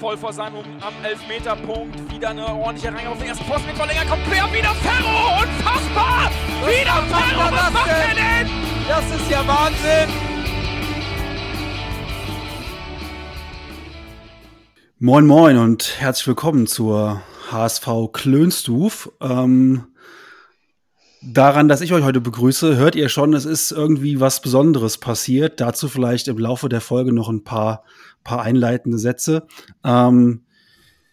voll vor seinem am Elfmeterpunkt. Wieder eine ordentliche Reihe auf den ersten Posten mit Verlänger. Kommt quer, wieder Ferro. Unfassbar. Was wieder macht Ferro. das Was macht er denn? denn? Das ist ja Wahnsinn! Moin Moin und herzlich willkommen zur HSV Klönstuf. Ähm, daran, dass ich euch heute begrüße, hört ihr schon, es ist irgendwie was Besonderes passiert. Dazu vielleicht im Laufe der Folge noch ein paar, paar einleitende Sätze. Ähm,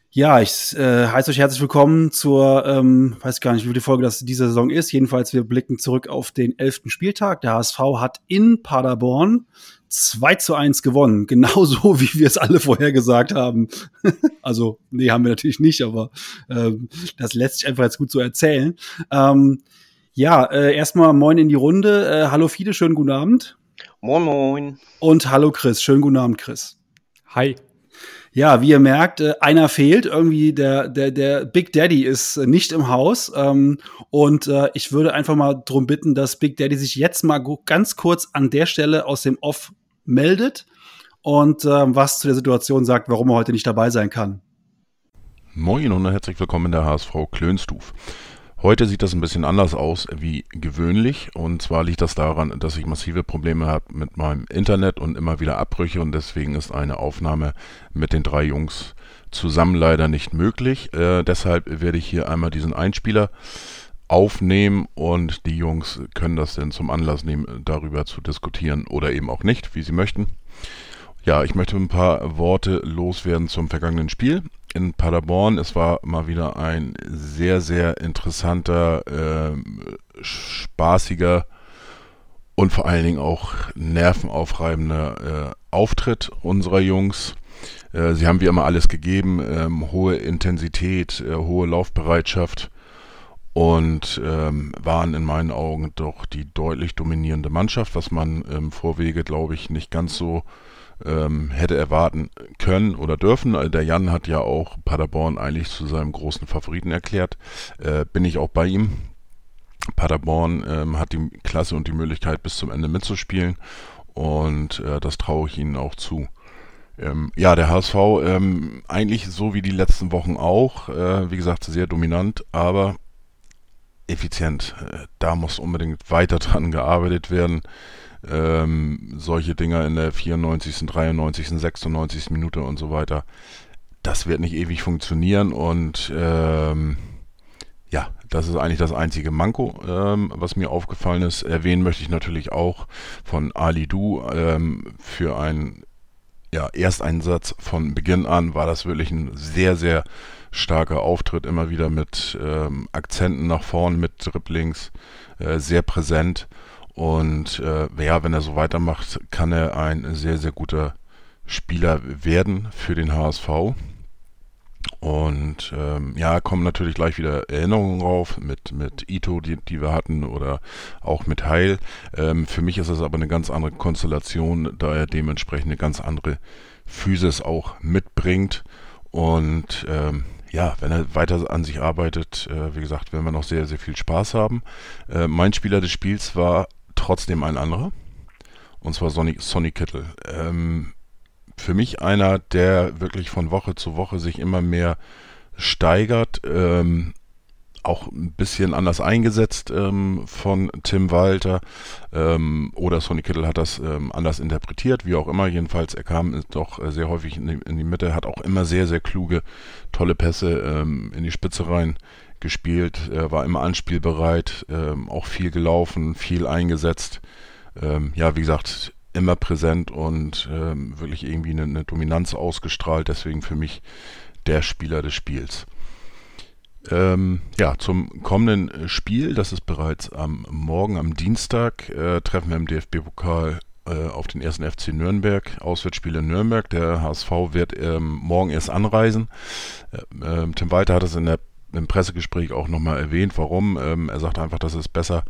ja, ich äh, heiße euch herzlich willkommen zur, ähm, weiß gar nicht, wie die Folge das diese Saison ist. Jedenfalls, wir blicken zurück auf den elften Spieltag. Der HSV hat in Paderborn 2 zu 1 gewonnen. Genauso, wie wir es alle vorher gesagt haben. also, nee, haben wir natürlich nicht, aber ähm, das lässt sich einfach jetzt gut so erzählen. Ähm, ja, äh, erstmal moin in die Runde. Äh, hallo Fide, schönen guten Abend. Moin Moin. Und hallo Chris, schönen guten Abend, Chris. Hi. Ja, wie ihr merkt, äh, einer fehlt. Irgendwie der, der, der Big Daddy ist äh, nicht im Haus. Ähm, und äh, ich würde einfach mal drum bitten, dass Big Daddy sich jetzt mal ganz kurz an der Stelle aus dem Off meldet und was zu der Situation sagt, warum er heute nicht dabei sein kann. Moin und herzlich willkommen in der HSV Klönstuf. Heute sieht das ein bisschen anders aus wie gewöhnlich und zwar liegt das daran, dass ich massive Probleme habe mit meinem Internet und immer wieder Abbrüche und deswegen ist eine Aufnahme mit den drei Jungs zusammen leider nicht möglich. Äh, deshalb werde ich hier einmal diesen Einspieler aufnehmen und die Jungs können das dann zum Anlass nehmen, darüber zu diskutieren oder eben auch nicht, wie sie möchten. Ja, ich möchte ein paar Worte loswerden zum vergangenen Spiel in Paderborn. Es war mal wieder ein sehr, sehr interessanter, äh, spaßiger und vor allen Dingen auch nervenaufreibender äh, Auftritt unserer Jungs. Äh, sie haben wie immer alles gegeben, ähm, hohe Intensität, äh, hohe Laufbereitschaft und ähm, waren in meinen Augen doch die deutlich dominierende Mannschaft, was man im Vorwege, glaube ich, nicht ganz so ähm, hätte erwarten können oder dürfen. Äh, der Jan hat ja auch Paderborn eigentlich zu seinem großen Favoriten erklärt. Äh, bin ich auch bei ihm. Paderborn ähm, hat die Klasse und die Möglichkeit bis zum Ende mitzuspielen und äh, das traue ich ihnen auch zu. Ähm, ja, der HSV ähm, eigentlich so wie die letzten Wochen auch, äh, wie gesagt, sehr dominant, aber effizient. Äh, da muss unbedingt weiter dran gearbeitet werden ähm, solche Dinger in der 94., 93., 96. Minute und so weiter. Das wird nicht ewig funktionieren und ähm, ja, das ist eigentlich das einzige Manko, ähm, was mir aufgefallen ist. Erwähnen möchte ich natürlich auch von Ali Du ähm, für einen ja, Ersteinsatz von Beginn an war das wirklich ein sehr, sehr starker Auftritt, immer wieder mit ähm, Akzenten nach vorn, mit Dribblings, äh, sehr präsent. Und äh, ja, wenn er so weitermacht, kann er ein sehr, sehr guter Spieler werden für den HSV. Und ähm, ja, kommen natürlich gleich wieder Erinnerungen rauf mit, mit Ito, die, die wir hatten, oder auch mit Heil. Ähm, für mich ist es aber eine ganz andere Konstellation, da er dementsprechend eine ganz andere Physis auch mitbringt. Und ähm, ja, wenn er weiter an sich arbeitet, äh, wie gesagt, werden wir noch sehr, sehr viel Spaß haben. Äh, mein Spieler des Spiels war trotzdem ein anderer. Und zwar Sonny, Sonny Kittel. Ähm, für mich einer, der wirklich von Woche zu Woche sich immer mehr steigert. Ähm, auch ein bisschen anders eingesetzt ähm, von Tim Walter ähm, oder Sonny Kittel hat das ähm, anders interpretiert, wie auch immer. Jedenfalls, er kam doch äh, sehr häufig in die, in die, Mitte, hat auch immer sehr, sehr kluge, tolle Pässe ähm, in die Spitze rein gespielt, äh, war immer anspielbereit, ähm, auch viel gelaufen, viel eingesetzt. Ähm, ja, wie gesagt, immer präsent und ähm, wirklich irgendwie eine, eine, Dominanz ausgestrahlt. Deswegen für mich der Spieler des Spiels. Ähm, ja, zum kommenden Spiel, das ist bereits am Morgen, am Dienstag, äh, treffen wir im DFB-Pokal äh, auf den ersten FC Nürnberg, Auswärtsspiel in Nürnberg. Der HSV wird ähm, morgen erst anreisen. Äh, ähm, Tim Walter hat es in der im Pressegespräch auch nochmal erwähnt, warum. Ähm, er sagt einfach, das ist besser.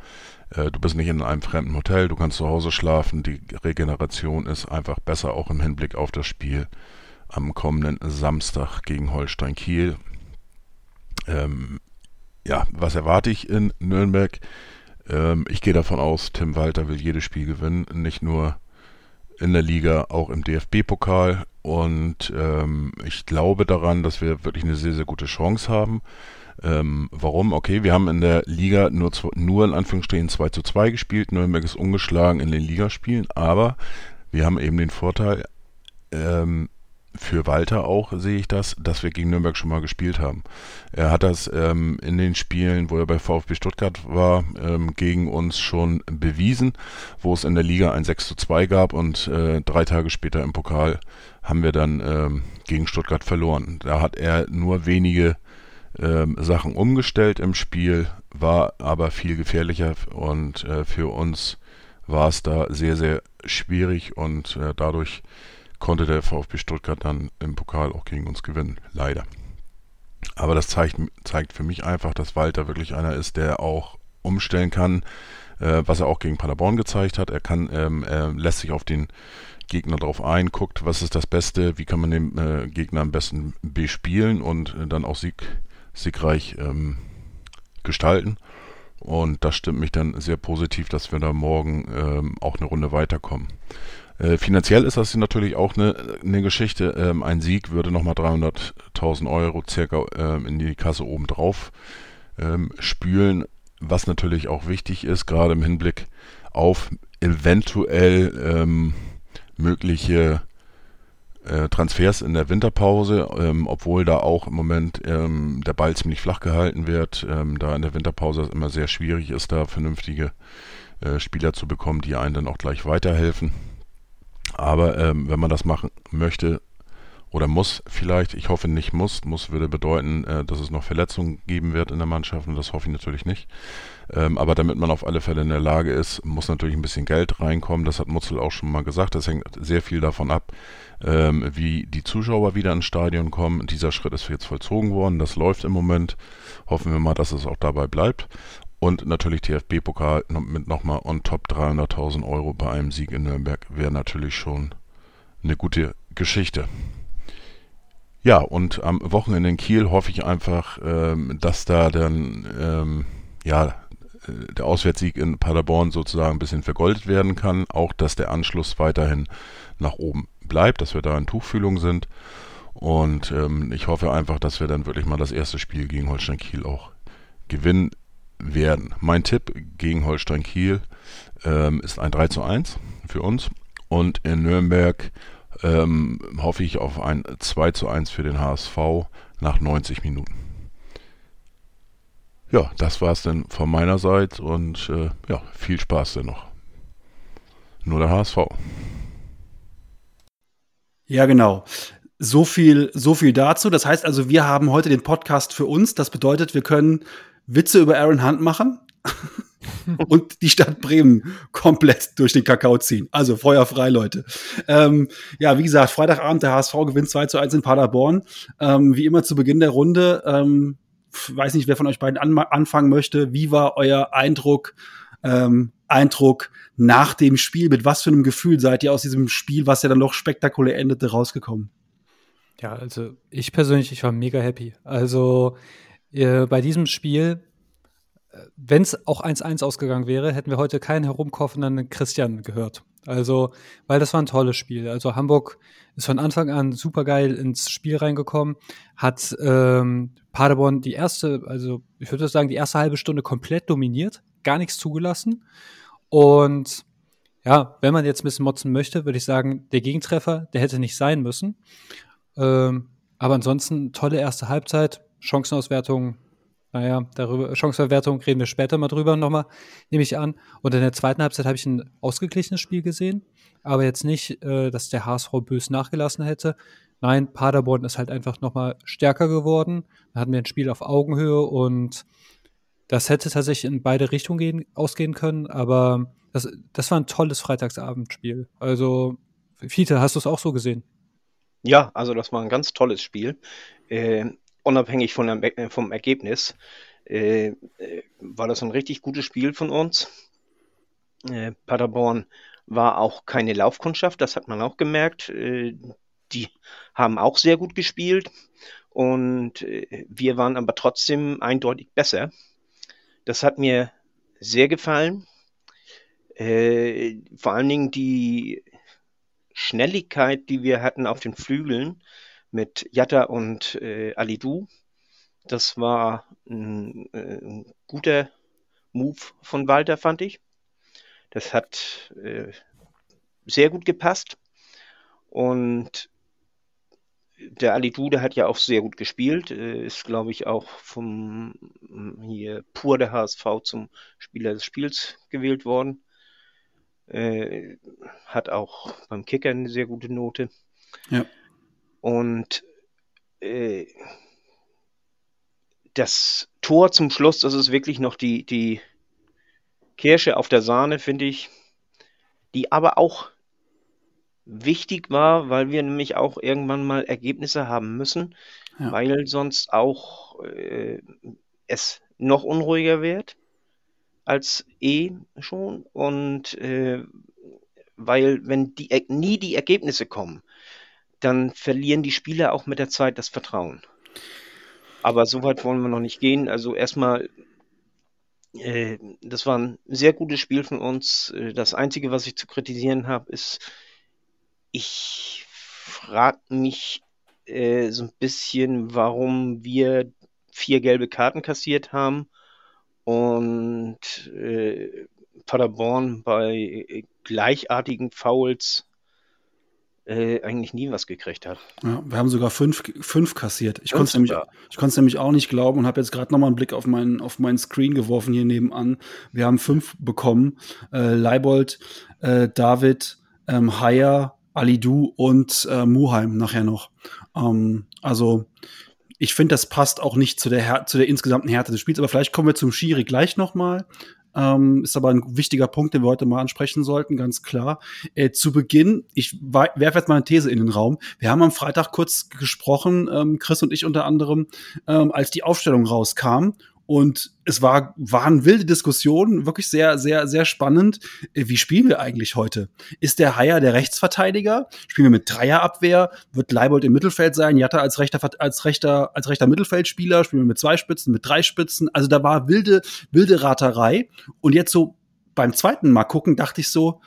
Äh, du bist nicht in einem fremden Hotel, du kannst zu Hause schlafen. Die Regeneration ist einfach besser, auch im Hinblick auf das Spiel am kommenden Samstag gegen Holstein Kiel. Ähm, ja, was erwarte ich in Nürnberg? Ähm, ich gehe davon aus, Tim Walter will jedes Spiel gewinnen, nicht nur in der Liga, auch im DFB-Pokal. Und ähm, ich glaube daran, dass wir wirklich eine sehr, sehr gute Chance haben. Ähm, warum? Okay, wir haben in der Liga nur, nur in Anführungsstrichen 2 zu 2 gespielt. Nürnberg ist ungeschlagen in den Ligaspielen, aber wir haben eben den Vorteil, ähm, für Walter auch sehe ich das, dass wir gegen Nürnberg schon mal gespielt haben. Er hat das ähm, in den Spielen, wo er bei VfB Stuttgart war, ähm, gegen uns schon bewiesen, wo es in der Liga ein 6 zu 2 gab und äh, drei Tage später im Pokal haben wir dann ähm, gegen Stuttgart verloren. Da hat er nur wenige ähm, Sachen umgestellt im Spiel, war aber viel gefährlicher und äh, für uns war es da sehr, sehr schwierig und äh, dadurch konnte der VfB Stuttgart dann im Pokal auch gegen uns gewinnen, leider. Aber das zeigt, zeigt für mich einfach, dass Walter wirklich einer ist, der auch umstellen kann, äh, was er auch gegen Paderborn gezeigt hat. Er kann, ähm, er lässt sich auf den Gegner drauf ein, guckt, was ist das Beste, wie kann man den äh, Gegner am besten bespielen und äh, dann auch sieg, siegreich ähm, gestalten. Und das stimmt mich dann sehr positiv, dass wir da morgen ähm, auch eine Runde weiterkommen. Äh, finanziell ist das natürlich auch eine, eine Geschichte. Ähm, ein Sieg würde nochmal 300.000 Euro circa ähm, in die Kasse obendrauf ähm, spülen, was natürlich auch wichtig ist, gerade im Hinblick auf eventuell ähm, mögliche äh, Transfers in der Winterpause, ähm, obwohl da auch im Moment ähm, der Ball ziemlich flach gehalten wird, da in der Winterpause es immer sehr schwierig ist, da vernünftige äh, Spieler zu bekommen, die einen dann auch gleich weiterhelfen. Aber ähm, wenn man das machen möchte oder muss vielleicht, ich hoffe nicht muss, muss würde bedeuten, äh, dass es noch Verletzungen geben wird in der Mannschaft und das hoffe ich natürlich nicht. Ähm, aber damit man auf alle Fälle in der Lage ist, muss natürlich ein bisschen Geld reinkommen. Das hat Mutzel auch schon mal gesagt. Das hängt sehr viel davon ab, ähm, wie die Zuschauer wieder ins Stadion kommen. Dieser Schritt ist jetzt vollzogen worden. Das läuft im Moment. Hoffen wir mal, dass es auch dabei bleibt. Und natürlich TFB-Pokal mit nochmal on top 300.000 Euro bei einem Sieg in Nürnberg wäre natürlich schon eine gute Geschichte. Ja, und am Wochenende in Kiel hoffe ich einfach, ähm, dass da dann ähm, ja äh, der Auswärtssieg in Paderborn sozusagen ein bisschen vergoldet werden kann. Auch, dass der Anschluss weiterhin nach oben bleibt, dass wir da in Tuchfühlung sind. Und ähm, ich hoffe einfach, dass wir dann wirklich mal das erste Spiel gegen Holstein Kiel auch gewinnen werden. Mein Tipp gegen Holstein Kiel ähm, ist ein 3 zu 1 für uns. Und in Nürnberg ähm, hoffe ich auf ein 2 zu 1 für den HSV nach 90 Minuten. Ja, das war es dann von meiner Seite und äh, ja, viel Spaß denn noch. Nur der HSV. Ja, genau. So viel, so viel dazu. Das heißt also, wir haben heute den Podcast für uns. Das bedeutet, wir können Witze über Aaron Hunt machen und die Stadt Bremen komplett durch den Kakao ziehen. Also feuerfrei, Leute. Ähm, ja, wie gesagt, Freitagabend, der HSV gewinnt 2 zu 1 in Paderborn. Ähm, wie immer zu Beginn der Runde. Ähm, weiß nicht, wer von euch beiden an anfangen möchte. Wie war euer Eindruck, ähm, Eindruck nach dem Spiel? Mit was für einem Gefühl seid ihr aus diesem Spiel, was ja dann noch spektakulär endete, rausgekommen? Ja, also ich persönlich, ich war mega happy. Also äh, bei diesem Spiel, äh, wenn es auch 1-1 ausgegangen wäre, hätten wir heute keinen herumkaufenden Christian gehört. Also, weil das war ein tolles Spiel. Also Hamburg ist von Anfang an super geil ins Spiel reingekommen, hat ähm, Paderborn die erste, also ich würde sagen, die erste halbe Stunde komplett dominiert, gar nichts zugelassen. Und ja, wenn man jetzt ein bisschen motzen möchte, würde ich sagen, der Gegentreffer, der hätte nicht sein müssen. Ähm, aber ansonsten tolle erste Halbzeit, Chancenauswertung, naja, darüber, Chanceverwertung reden wir später mal drüber nochmal, nehme ich an. Und in der zweiten Halbzeit habe ich ein ausgeglichenes Spiel gesehen, aber jetzt nicht, äh, dass der HSV bös nachgelassen hätte. Nein, Paderborn ist halt einfach nochmal stärker geworden. Da hatten wir ein Spiel auf Augenhöhe und das hätte tatsächlich in beide Richtungen gehen, ausgehen können, aber das, das war ein tolles Freitagsabendspiel. Also, Fiete, hast du es auch so gesehen? Ja, also das war ein ganz tolles Spiel. Äh, unabhängig von der, äh, vom Ergebnis, äh, äh, war das ein richtig gutes Spiel von uns. Äh, Paderborn war auch keine Laufkundschaft, das hat man auch gemerkt. Äh, die haben auch sehr gut gespielt und äh, wir waren aber trotzdem eindeutig besser. Das hat mir sehr gefallen. vor allen Dingen die Schnelligkeit, die wir hatten auf den Flügeln mit Jatta und äh, Alidu, das war ein, äh, ein guter Move von Walter, fand ich. Das hat äh, sehr gut gepasst. Und der Ali Dude hat ja auch sehr gut gespielt, äh, ist, glaube ich, auch vom hier pur der HSV zum Spieler des Spiels gewählt worden. Äh, hat auch beim Kicker eine sehr gute Note. Ja. Und äh, das Tor zum Schluss, das ist wirklich noch die, die Kirsche auf der Sahne, finde ich, die aber auch wichtig war, weil wir nämlich auch irgendwann mal Ergebnisse haben müssen, ja. weil sonst auch äh, es noch unruhiger wird als eh schon und äh, weil wenn die nie die Ergebnisse kommen, dann verlieren die Spieler auch mit der Zeit das Vertrauen. Aber so weit wollen wir noch nicht gehen. Also erstmal, äh, das war ein sehr gutes Spiel von uns. Äh, das Einzige, was ich zu kritisieren habe, ist, ich frage mich äh, so ein bisschen, warum wir vier gelbe Karten kassiert haben und äh, Paderborn bei gleichartigen Fouls äh, eigentlich nie was gekriegt hat. Ja, wir haben sogar fünf, fünf kassiert. Ich konnte es nämlich, nämlich auch nicht glauben und habe jetzt gerade nochmal einen Blick auf meinen, auf meinen Screen geworfen hier nebenan. Wir haben fünf bekommen. Äh, Leibold, äh, David, ähm, Haier, Alidu und äh, Muheim nachher noch. Ähm, also ich finde, das passt auch nicht zu der, zu der insgesamten Härte des Spiels. Aber vielleicht kommen wir zum Schiri gleich nochmal. Ähm, ist aber ein wichtiger Punkt, den wir heute mal ansprechen sollten, ganz klar. Äh, zu Beginn, ich werfe jetzt mal eine These in den Raum. Wir haben am Freitag kurz gesprochen, ähm, Chris und ich unter anderem, ähm, als die Aufstellung rauskam. Und es war, waren wilde Diskussionen, wirklich sehr, sehr, sehr spannend. Äh, wie spielen wir eigentlich heute? Ist der Haier der Rechtsverteidiger? Spielen wir mit Dreierabwehr? Wird Leibold im Mittelfeld sein? Jatta als rechter, als rechter, als rechter Mittelfeldspieler? Spielen wir mit zwei Spitzen, mit drei Spitzen? Also da war wilde, wilde Raterei. Und jetzt so beim zweiten Mal gucken, dachte ich so,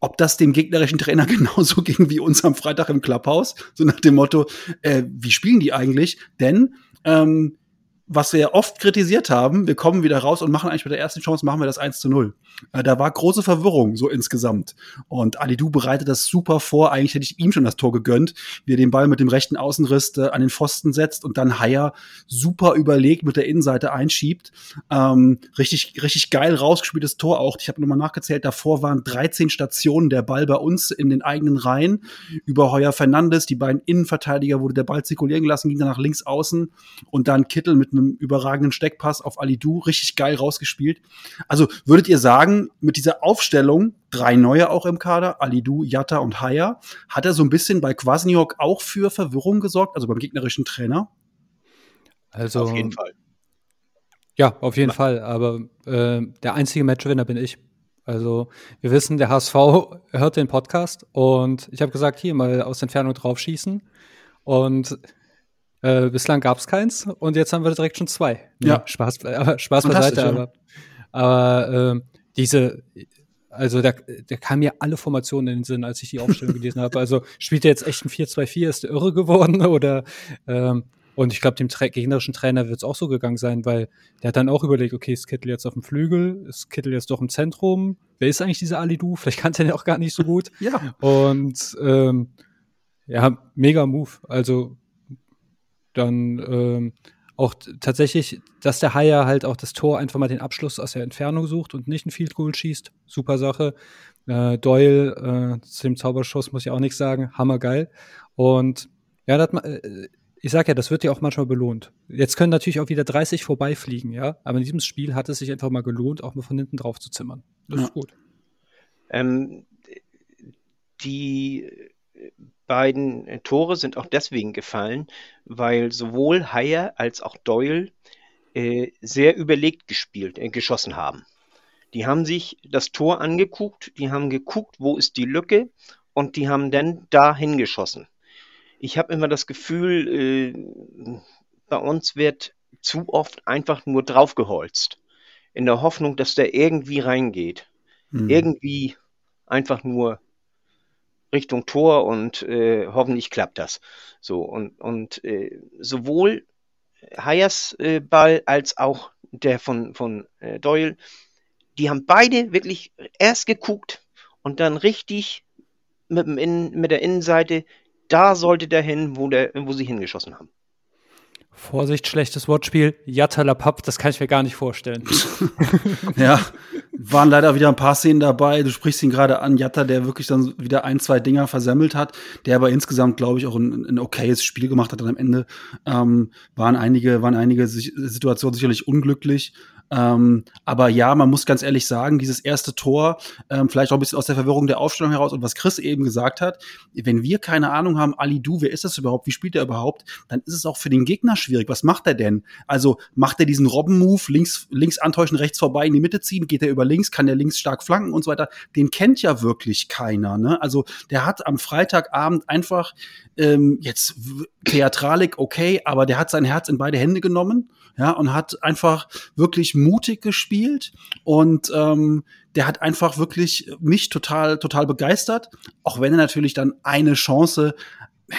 ob das dem gegnerischen Trainer genauso ging wie uns am Freitag im Clubhaus. So nach dem Motto, äh, wie spielen die eigentlich? Denn ähm, was wir oft kritisiert haben, wir kommen wieder raus und machen eigentlich mit der ersten Chance, machen wir das 1 zu 0. Äh, da war große Verwirrung, so insgesamt. Und Alidu bereitet das super vor. Eigentlich hätte ich ihm schon das Tor gegönnt, wie er den Ball mit dem rechten Außenriss äh, an den Pfosten setzt und dann Haier super überlegt mit der Innenseite einschiebt. Ähm, richtig, richtig geil rausgespieltes Tor auch. Ich habe nochmal nachgezählt, davor waren 13 Stationen der Ball bei uns in den eigenen Reihen. Über Heuer Fernandes, die beiden Innenverteidiger wurde der Ball zirkulieren gelassen, ging dann nach links außen und dann Kittel mit einem überragenden Steckpass auf Alidu, richtig geil rausgespielt. Also würdet ihr sagen, mit dieser Aufstellung, drei neue auch im Kader, Alidu, Jatta und Haya, hat er so ein bisschen bei Kwasniok auch für Verwirrung gesorgt, also beim gegnerischen Trainer? Also auf jeden Fall. Ja, auf jeden. Fall. Aber äh, der einzige Matchwinner bin ich. Also wir wissen, der HSV hört den Podcast und ich habe gesagt, hier mal aus Entfernung draufschießen. Und äh, bislang gab es keins und jetzt haben wir direkt schon zwei. Ja. Spaß, äh, Spaß beiseite, ja. aber, aber äh, diese, also da, da kamen mir alle Formationen in den Sinn, als ich die Aufstellung gelesen habe. Also spielt er jetzt echt ein 4-2-4, ist der irre geworden oder ähm, und ich glaube, dem tra gegnerischen Trainer wird es auch so gegangen sein, weil der hat dann auch überlegt, okay, ist Kittel jetzt auf dem Flügel, ist Kittel jetzt doch im Zentrum? Wer ist eigentlich dieser Alidu? Vielleicht kannte er ja auch gar nicht so gut. ja. Und ähm, ja, mega Move. Also dann ähm, auch tatsächlich, dass der Haier halt auch das Tor einfach mal den Abschluss aus der Entfernung sucht und nicht ein Field Goal schießt. Super Sache. Äh, Doyle äh, zu dem Zauberschuss muss ich auch nichts sagen. Hammergeil. Und ja, das, äh, ich sag ja, das wird ja auch manchmal belohnt. Jetzt können natürlich auch wieder 30 vorbeifliegen, ja. Aber in diesem Spiel hat es sich einfach mal gelohnt, auch mal von hinten drauf zu zimmern. Das ja. ist gut. Ähm, die beiden äh, Tore sind auch deswegen gefallen, weil sowohl Heyer als auch Doyle äh, sehr überlegt gespielt, äh, geschossen haben. Die haben sich das Tor angeguckt, die haben geguckt, wo ist die Lücke und die haben dann da hingeschossen. Ich habe immer das Gefühl, äh, bei uns wird zu oft einfach nur draufgeholzt, in der Hoffnung, dass der irgendwie reingeht. Hm. Irgendwie einfach nur Richtung Tor und äh, hoffentlich klappt das. So und, und äh, sowohl Hayers äh, Ball als auch der von, von äh, Doyle, die haben beide wirklich erst geguckt und dann richtig mit, dem Innen, mit der Innenseite, da sollte der hin, wo, der, wo sie hingeschossen haben. Vorsicht, schlechtes Wortspiel. Yatalapap, das kann ich mir gar nicht vorstellen. ja, waren leider wieder ein paar Szenen dabei. Du sprichst ihn gerade an, Jatta, der wirklich dann wieder ein, zwei Dinger versemmelt hat, der aber insgesamt, glaube ich, auch ein, ein okayes Spiel gemacht hat. Und am Ende ähm, waren einige, waren einige Situationen sicherlich unglücklich. Ähm, aber ja, man muss ganz ehrlich sagen, dieses erste Tor, ähm, vielleicht auch ein bisschen aus der Verwirrung der Aufstellung heraus und was Chris eben gesagt hat, wenn wir keine Ahnung haben, Ali Du, wer ist das überhaupt, wie spielt er überhaupt, dann ist es auch für den Gegner schwierig. Was macht er denn? Also macht er diesen Robben-Move, links, links antäuschen, rechts vorbei in die Mitte ziehen, geht er über links, kann der links stark flanken und so weiter. Den kennt ja wirklich keiner. Ne? Also der hat am Freitagabend einfach ähm, jetzt Theatralik, okay, aber der hat sein Herz in beide Hände genommen ja, und hat einfach wirklich mutig gespielt und ähm, der hat einfach wirklich mich total, total begeistert, auch wenn er natürlich dann eine Chance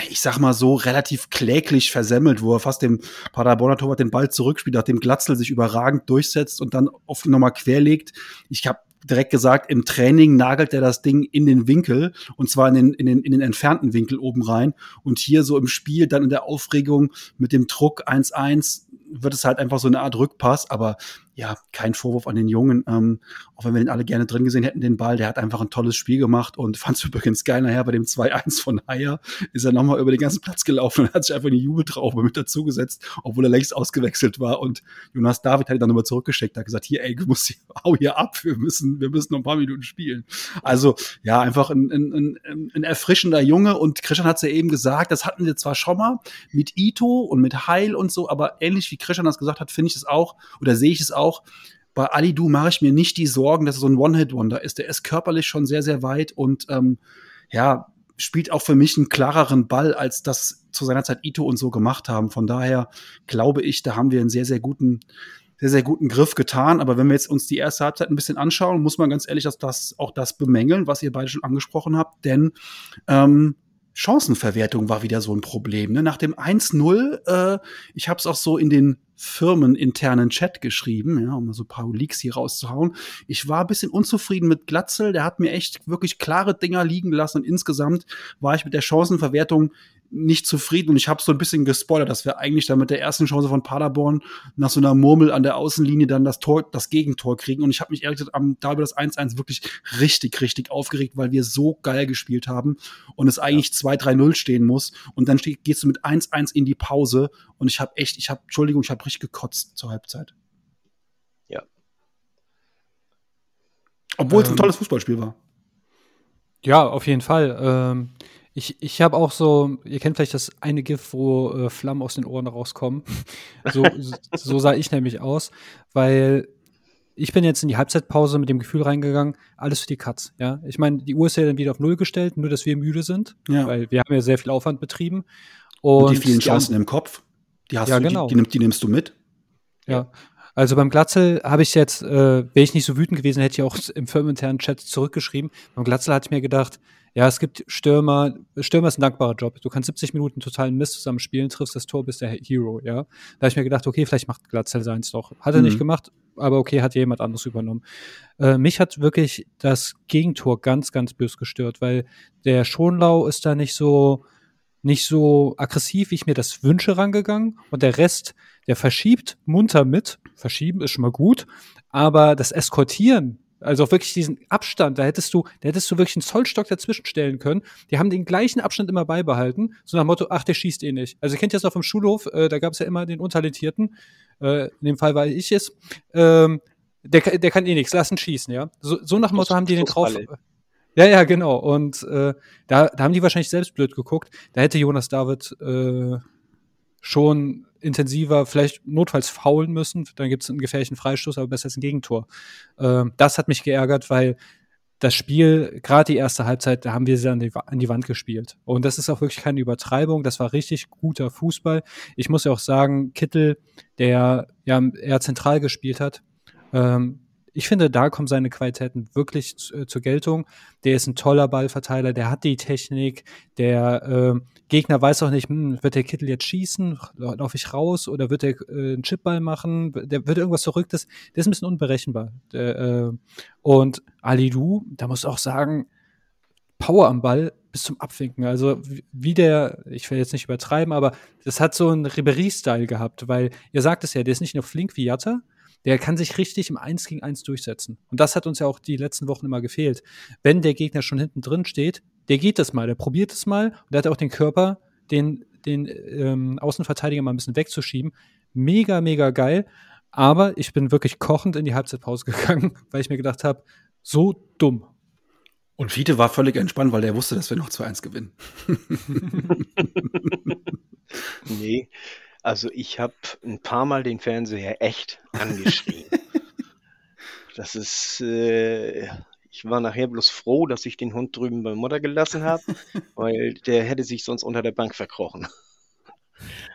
ich sag mal so, relativ kläglich versemmelt, wo er fast dem Paderborner Torwart den Ball zurückspielt, nachdem Glatzel sich überragend durchsetzt und dann auf nochmal querlegt. Ich habe direkt gesagt, im Training nagelt er das Ding in den Winkel und zwar in den, in den, in den entfernten Winkel oben rein. Und hier so im Spiel, dann in der Aufregung mit dem Druck 1-1, wird es halt einfach so eine Art Rückpass, aber ja, kein Vorwurf an den Jungen, ähm, auch wenn wir den alle gerne drin gesehen hätten, den Ball, der hat einfach ein tolles Spiel gemacht und fand es übrigens geil nachher bei dem 2-1 von Haier, ist er nochmal über den ganzen Platz gelaufen und hat sich einfach eine Jubeltraube mit dazugesetzt, obwohl er längst ausgewechselt war. Und Jonas David hat ihn dann nochmal zurückgeschickt, hat gesagt, hier, ey, du musst hier, hau hier ab, wir müssen, wir müssen noch ein paar Minuten spielen. Also, ja, einfach ein, ein, ein, ein erfrischender Junge und Christian hat es ja eben gesagt, das hatten wir zwar schon mal mit Ito und mit Heil und so, aber ähnlich wie Christian das gesagt hat, finde ich es auch oder sehe ich es auch, bei Ali Du mache ich mir nicht die Sorgen, dass er so ein One-Hit-Wonder ist. Der ist körperlich schon sehr, sehr weit und ähm, ja, spielt auch für mich einen klareren Ball, als das zu seiner Zeit Ito und so gemacht haben. Von daher glaube ich, da haben wir einen sehr, sehr guten, sehr, sehr guten Griff getan. Aber wenn wir jetzt uns die erste Halbzeit ein bisschen anschauen, muss man ganz ehrlich dass das, auch das bemängeln, was ihr beide schon angesprochen habt. Denn ähm, Chancenverwertung war wieder so ein Problem. Ne? Nach dem 1-0, äh, ich habe es auch so in den firmeninternen Chat geschrieben, ja, um mal so ein paar Leaks hier rauszuhauen. Ich war ein bisschen unzufrieden mit Glatzel, der hat mir echt wirklich klare Dinger liegen lassen und insgesamt war ich mit der Chancenverwertung nicht zufrieden und ich habe so ein bisschen gespoilert, dass wir eigentlich dann mit der ersten Chance von Paderborn nach so einer Murmel an der Außenlinie dann das Tor, das Gegentor kriegen und ich habe mich ehrlich gesagt am, da über das 1-1 wirklich richtig, richtig aufgeregt, weil wir so geil gespielt haben und es eigentlich ja. 2-3-0 stehen muss und dann gehst du mit 1-1 in die Pause und ich habe echt, ich habe, Entschuldigung, ich habe richtig gekotzt zur Halbzeit. Ja. Obwohl ähm, es ein ähm. tolles Fußballspiel war. Ja, auf jeden Fall. Ähm, ich, ich habe auch so, ihr kennt vielleicht das eine GIF, wo äh, Flammen aus den Ohren rauskommen. So, so sah ich nämlich aus, weil ich bin jetzt in die Halbzeitpause mit dem Gefühl reingegangen, alles für die Katz. Ja, ich meine, die Uhr ist ja dann wieder auf Null gestellt, nur dass wir müde sind, ja. weil wir haben ja sehr viel Aufwand betrieben. Und, Und die vielen Chancen im Kopf, die hast ja, du, genau. die, die, die, nimmst du mit. Ja. Also beim Glatzel habe ich jetzt, äh, wäre ich nicht so wütend gewesen, hätte ich auch im firmeninternen Chat zurückgeschrieben. Beim Glatzel hatte ich mir gedacht, ja, es gibt Stürmer, Stürmer ist ein dankbarer Job. Du kannst 70 Minuten totalen Mist zusammen spielen, triffst das Tor, bist der Hero, ja. Da habe ich mir gedacht, okay, vielleicht macht Glatzel seins doch. Hat er mhm. nicht gemacht, aber okay, hat jemand anderes übernommen. Äh, mich hat wirklich das Gegentor ganz, ganz bös gestört, weil der Schonlau ist da nicht so, nicht so aggressiv, wie ich mir das wünsche, rangegangen. Und der Rest, der verschiebt munter mit. Verschieben ist schon mal gut. Aber das Eskortieren also auch wirklich diesen Abstand, da hättest du, da hättest du wirklich einen Zollstock dazwischen stellen können. Die haben den gleichen Abstand immer beibehalten, so nach dem Motto, ach, der schießt eh nicht. Also ihr kennt das auch vom Schulhof, äh, da gab es ja immer den Untalentierten, äh, in dem Fall war ich es, ähm, der, der kann eh nichts, lass ihn schießen, ja. So, so nach dem Motto haben die den drauf. Ja, ja, genau. Und äh, da, da haben die wahrscheinlich selbst blöd geguckt. Da hätte Jonas David äh, schon intensiver, vielleicht notfalls faulen müssen. Dann gibt es einen gefährlichen Freistoß, aber besser als ein Gegentor. Ähm, das hat mich geärgert, weil das Spiel, gerade die erste Halbzeit, da haben wir sie an die, an die Wand gespielt. Und das ist auch wirklich keine Übertreibung. Das war richtig guter Fußball. Ich muss ja auch sagen, Kittel, der ja eher zentral gespielt hat, ähm, ich finde, da kommen seine Qualitäten wirklich äh, zur Geltung. Der ist ein toller Ballverteiler, der hat die Technik, der äh, Gegner weiß auch nicht, hm, wird der Kittel jetzt schießen, laufe ich raus oder wird er äh, einen Chipball machen, der wird irgendwas Verrücktes, der ist ein bisschen unberechenbar. Der, äh, und Ali Du, da musst du auch sagen, Power am Ball bis zum Abwinken. Also wie der, ich will jetzt nicht übertreiben, aber das hat so einen Ribery-Style gehabt, weil ihr sagt es ja, der ist nicht nur flink wie Jatta, der kann sich richtig im 1 gegen 1 durchsetzen. Und das hat uns ja auch die letzten Wochen immer gefehlt. Wenn der Gegner schon hinten drin steht, der geht das mal, der probiert es mal und der hat auch den Körper, den, den ähm, Außenverteidiger mal ein bisschen wegzuschieben. Mega, mega geil. Aber ich bin wirklich kochend in die Halbzeitpause gegangen, weil ich mir gedacht habe, so dumm. Und Fiete war völlig entspannt, weil der wusste, dass wir noch 2-1 gewinnen. nee, also ich habe ein paar Mal den Fernseher echt angeschrien. das ist, äh, ich war nachher bloß froh, dass ich den Hund drüben bei Mutter gelassen habe, weil der hätte sich sonst unter der Bank verkrochen.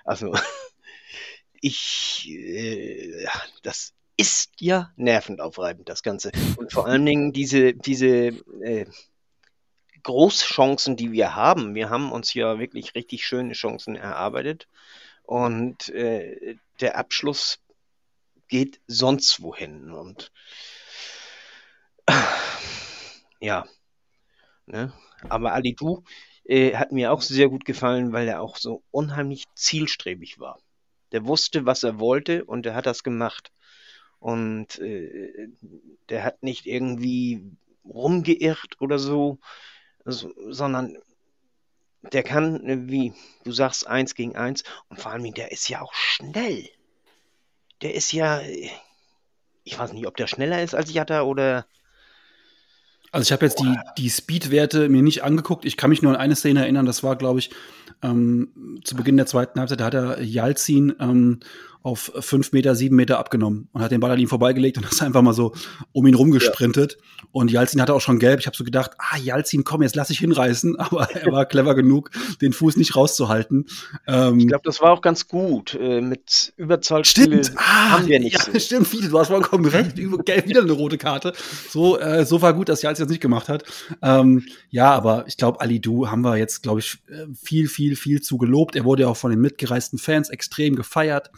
Also ich, äh, das ist ja nervenaufreibend, das Ganze. Und vor allen Dingen diese, diese äh, Großchancen, die wir haben. Wir haben uns ja wirklich richtig schöne Chancen erarbeitet. Und äh, der Abschluss geht sonst wohin. Und ja, ne? aber Ali Du äh, hat mir auch sehr gut gefallen, weil er auch so unheimlich zielstrebig war. Der wusste, was er wollte und er hat das gemacht. Und äh, der hat nicht irgendwie rumgeirrt oder so, so sondern der kann, äh, wie du sagst, eins gegen eins. Und vor allem, der ist ja auch schnell. Der ist ja, äh, ich weiß nicht, ob der schneller ist als Jatta oder. Also ich habe jetzt die, die Speed-Werte mir nicht angeguckt. Ich kann mich nur an eine Szene erinnern, das war, glaube ich, ähm, zu Beginn der zweiten Halbzeit, da hat er Jalzin ähm, auf fünf Meter, sieben Meter abgenommen und hat den Ball an ihm vorbeigelegt und ist einfach mal so um ihn rumgesprintet. Ja. Und Jalzin hatte auch schon gelb. Ich habe so gedacht, ah, Jalzin, komm, jetzt lass ich hinreißen. Aber er war clever genug, den Fuß nicht rauszuhalten. Ähm, ich glaube, das war auch ganz gut. Äh, mit Überzahlspiel stimmt. Ah, haben wir nicht. Ja, so. stimmt, du hast vollkommen recht. gelb, wieder eine rote Karte. So, äh, so war gut, dass Jalzin das nicht gemacht hat. Ähm, ja, aber ich glaube, Ali Du haben wir jetzt, glaube ich, äh, viel, viel, viel zu gelobt. Er wurde ja auch von den mitgereisten Fans extrem gefeiert.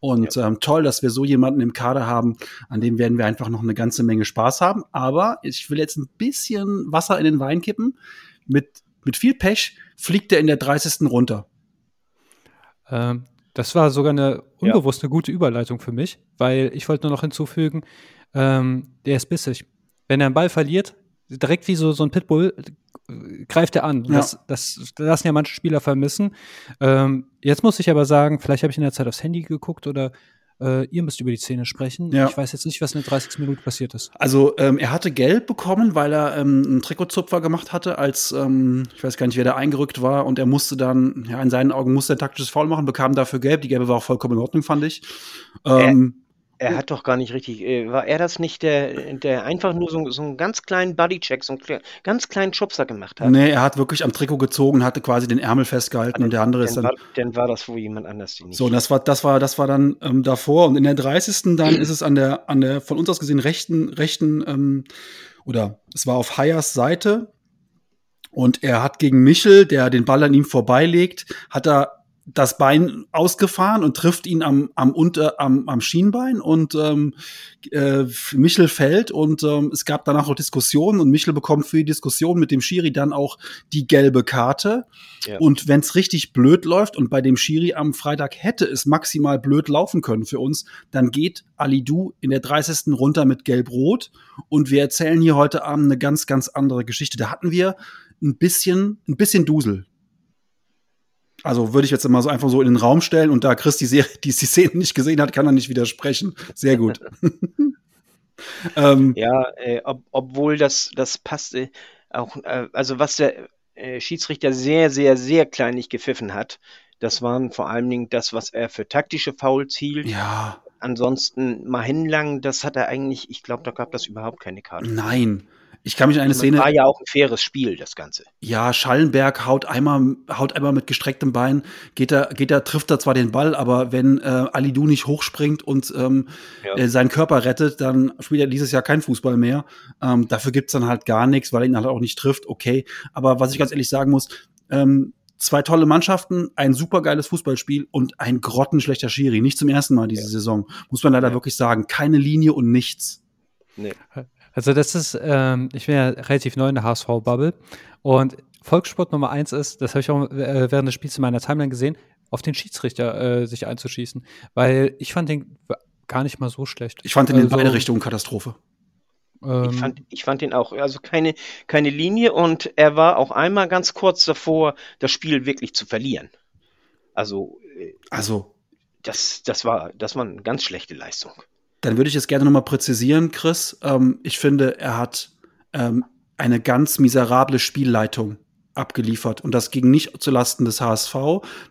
Und ja. ähm, toll, dass wir so jemanden im Kader haben, an dem werden wir einfach noch eine ganze Menge Spaß haben. Aber ich will jetzt ein bisschen Wasser in den Wein kippen. Mit, mit viel Pech fliegt er in der 30. runter. Ähm, das war sogar eine unbewusst ja. gute Überleitung für mich, weil ich wollte nur noch hinzufügen, ähm, der ist bissig. Wenn er einen Ball verliert, direkt wie so, so ein Pitbull greift er an. Ja. Das, das, lassen ja manche Spieler vermissen. Ähm, jetzt muss ich aber sagen, vielleicht habe ich in der Zeit aufs Handy geguckt oder äh, ihr müsst über die Szene sprechen. Ja. Ich weiß jetzt nicht, was in der 30. Minute passiert ist. Also ähm, er hatte Gelb bekommen, weil er ähm, einen Trikotzupfer gemacht hatte, als ähm, ich weiß gar nicht, wer da eingerückt war und er musste dann, ja, in seinen Augen musste ein taktisches Foul machen, bekam dafür Gelb. Die Gelbe war auch vollkommen in Ordnung, fand ich. Ähm, er hat doch gar nicht richtig, äh, war er das nicht, der, der einfach nur so, so einen ganz kleinen Bodycheck, so einen ganz kleinen Schubser gemacht hat? Nee, er hat wirklich am Trikot gezogen, hatte quasi den Ärmel festgehalten also, und der andere ist dann. War, dann war das wohl jemand anders, die nicht. So, und das war, das war, das war dann ähm, davor. Und in der 30. dann ist es an der, an der von uns aus gesehen rechten, rechten, ähm, oder es war auf Hayers Seite. Und er hat gegen Michel, der den Ball an ihm vorbeilegt, hat er das Bein ausgefahren und trifft ihn am, am, unter, am, am Schienbein und ähm, äh, Michel fällt und ähm, es gab danach noch Diskussionen und Michel bekommt für die Diskussion mit dem Schiri dann auch die gelbe Karte. Ja. Und wenn es richtig blöd läuft und bei dem Schiri am Freitag hätte es maximal blöd laufen können für uns, dann geht Alidou in der 30. runter mit Gelb-Rot und wir erzählen hier heute Abend eine ganz, ganz andere Geschichte. Da hatten wir ein bisschen, ein bisschen Dusel also würde ich jetzt immer so einfach so in den Raum stellen und da Chris die, Serie, die, die Szene nicht gesehen hat, kann er nicht widersprechen. Sehr gut. ähm, ja, äh, ob, obwohl das, das passt äh, auch, äh, also was der äh, Schiedsrichter sehr, sehr, sehr kleinlich gepfiffen hat, das waren vor allen Dingen das, was er für taktische Fouls hielt. Ja. Ansonsten mal hinlangen, das hat er eigentlich, ich glaube, da gab das überhaupt keine Karte. Nein. Ich kann mich an eine Das Szene. war ja auch ein faires Spiel, das Ganze. Ja, Schallenberg haut einmal, haut einmal mit gestrecktem Bein, geht er, geht er, trifft er zwar den Ball, aber wenn äh, Alidu nicht hochspringt und ähm, Ja. äh, seinen Körper rettet, dann spielt er dieses Jahr kein Fußball mehr. Ähm, dafür gibt's dann halt gar nichts, weil er ihn halt auch nicht trifft, okay. Aber was ich ganz ehrlich sagen muss, ähm, zwei tolle Mannschaften, ein supergeiles Fußballspiel und ein grottenschlechter Schiri. Nicht zum ersten Mal diese Saison, muss man leider Ja. wirklich sagen. Keine Linie und nichts. Nee. Also das ist, ähm, ich bin ja relativ neu in der HSV-Bubble und Volkssport Nummer eins ist, das habe ich auch äh, während des Spiels in meiner Timeline gesehen, auf den Schiedsrichter äh, sich einzuschießen, weil ich fand den gar nicht mal so schlecht. Ich fand ihn in Also, beide Richtungen Katastrophe. Ähm, Ich fand, ich fand ihn auch, also keine, keine Linie und er war auch einmal ganz kurz davor, das Spiel wirklich zu verlieren. Also, Also, das, das war, das war eine ganz schlechte Leistung. Dann würde ich es gerne nochmal präzisieren, Chris. Ähm, ich finde, er hat ähm, eine ganz miserable Spielleitung abgeliefert. Und das ging nicht zu Lasten des HSV,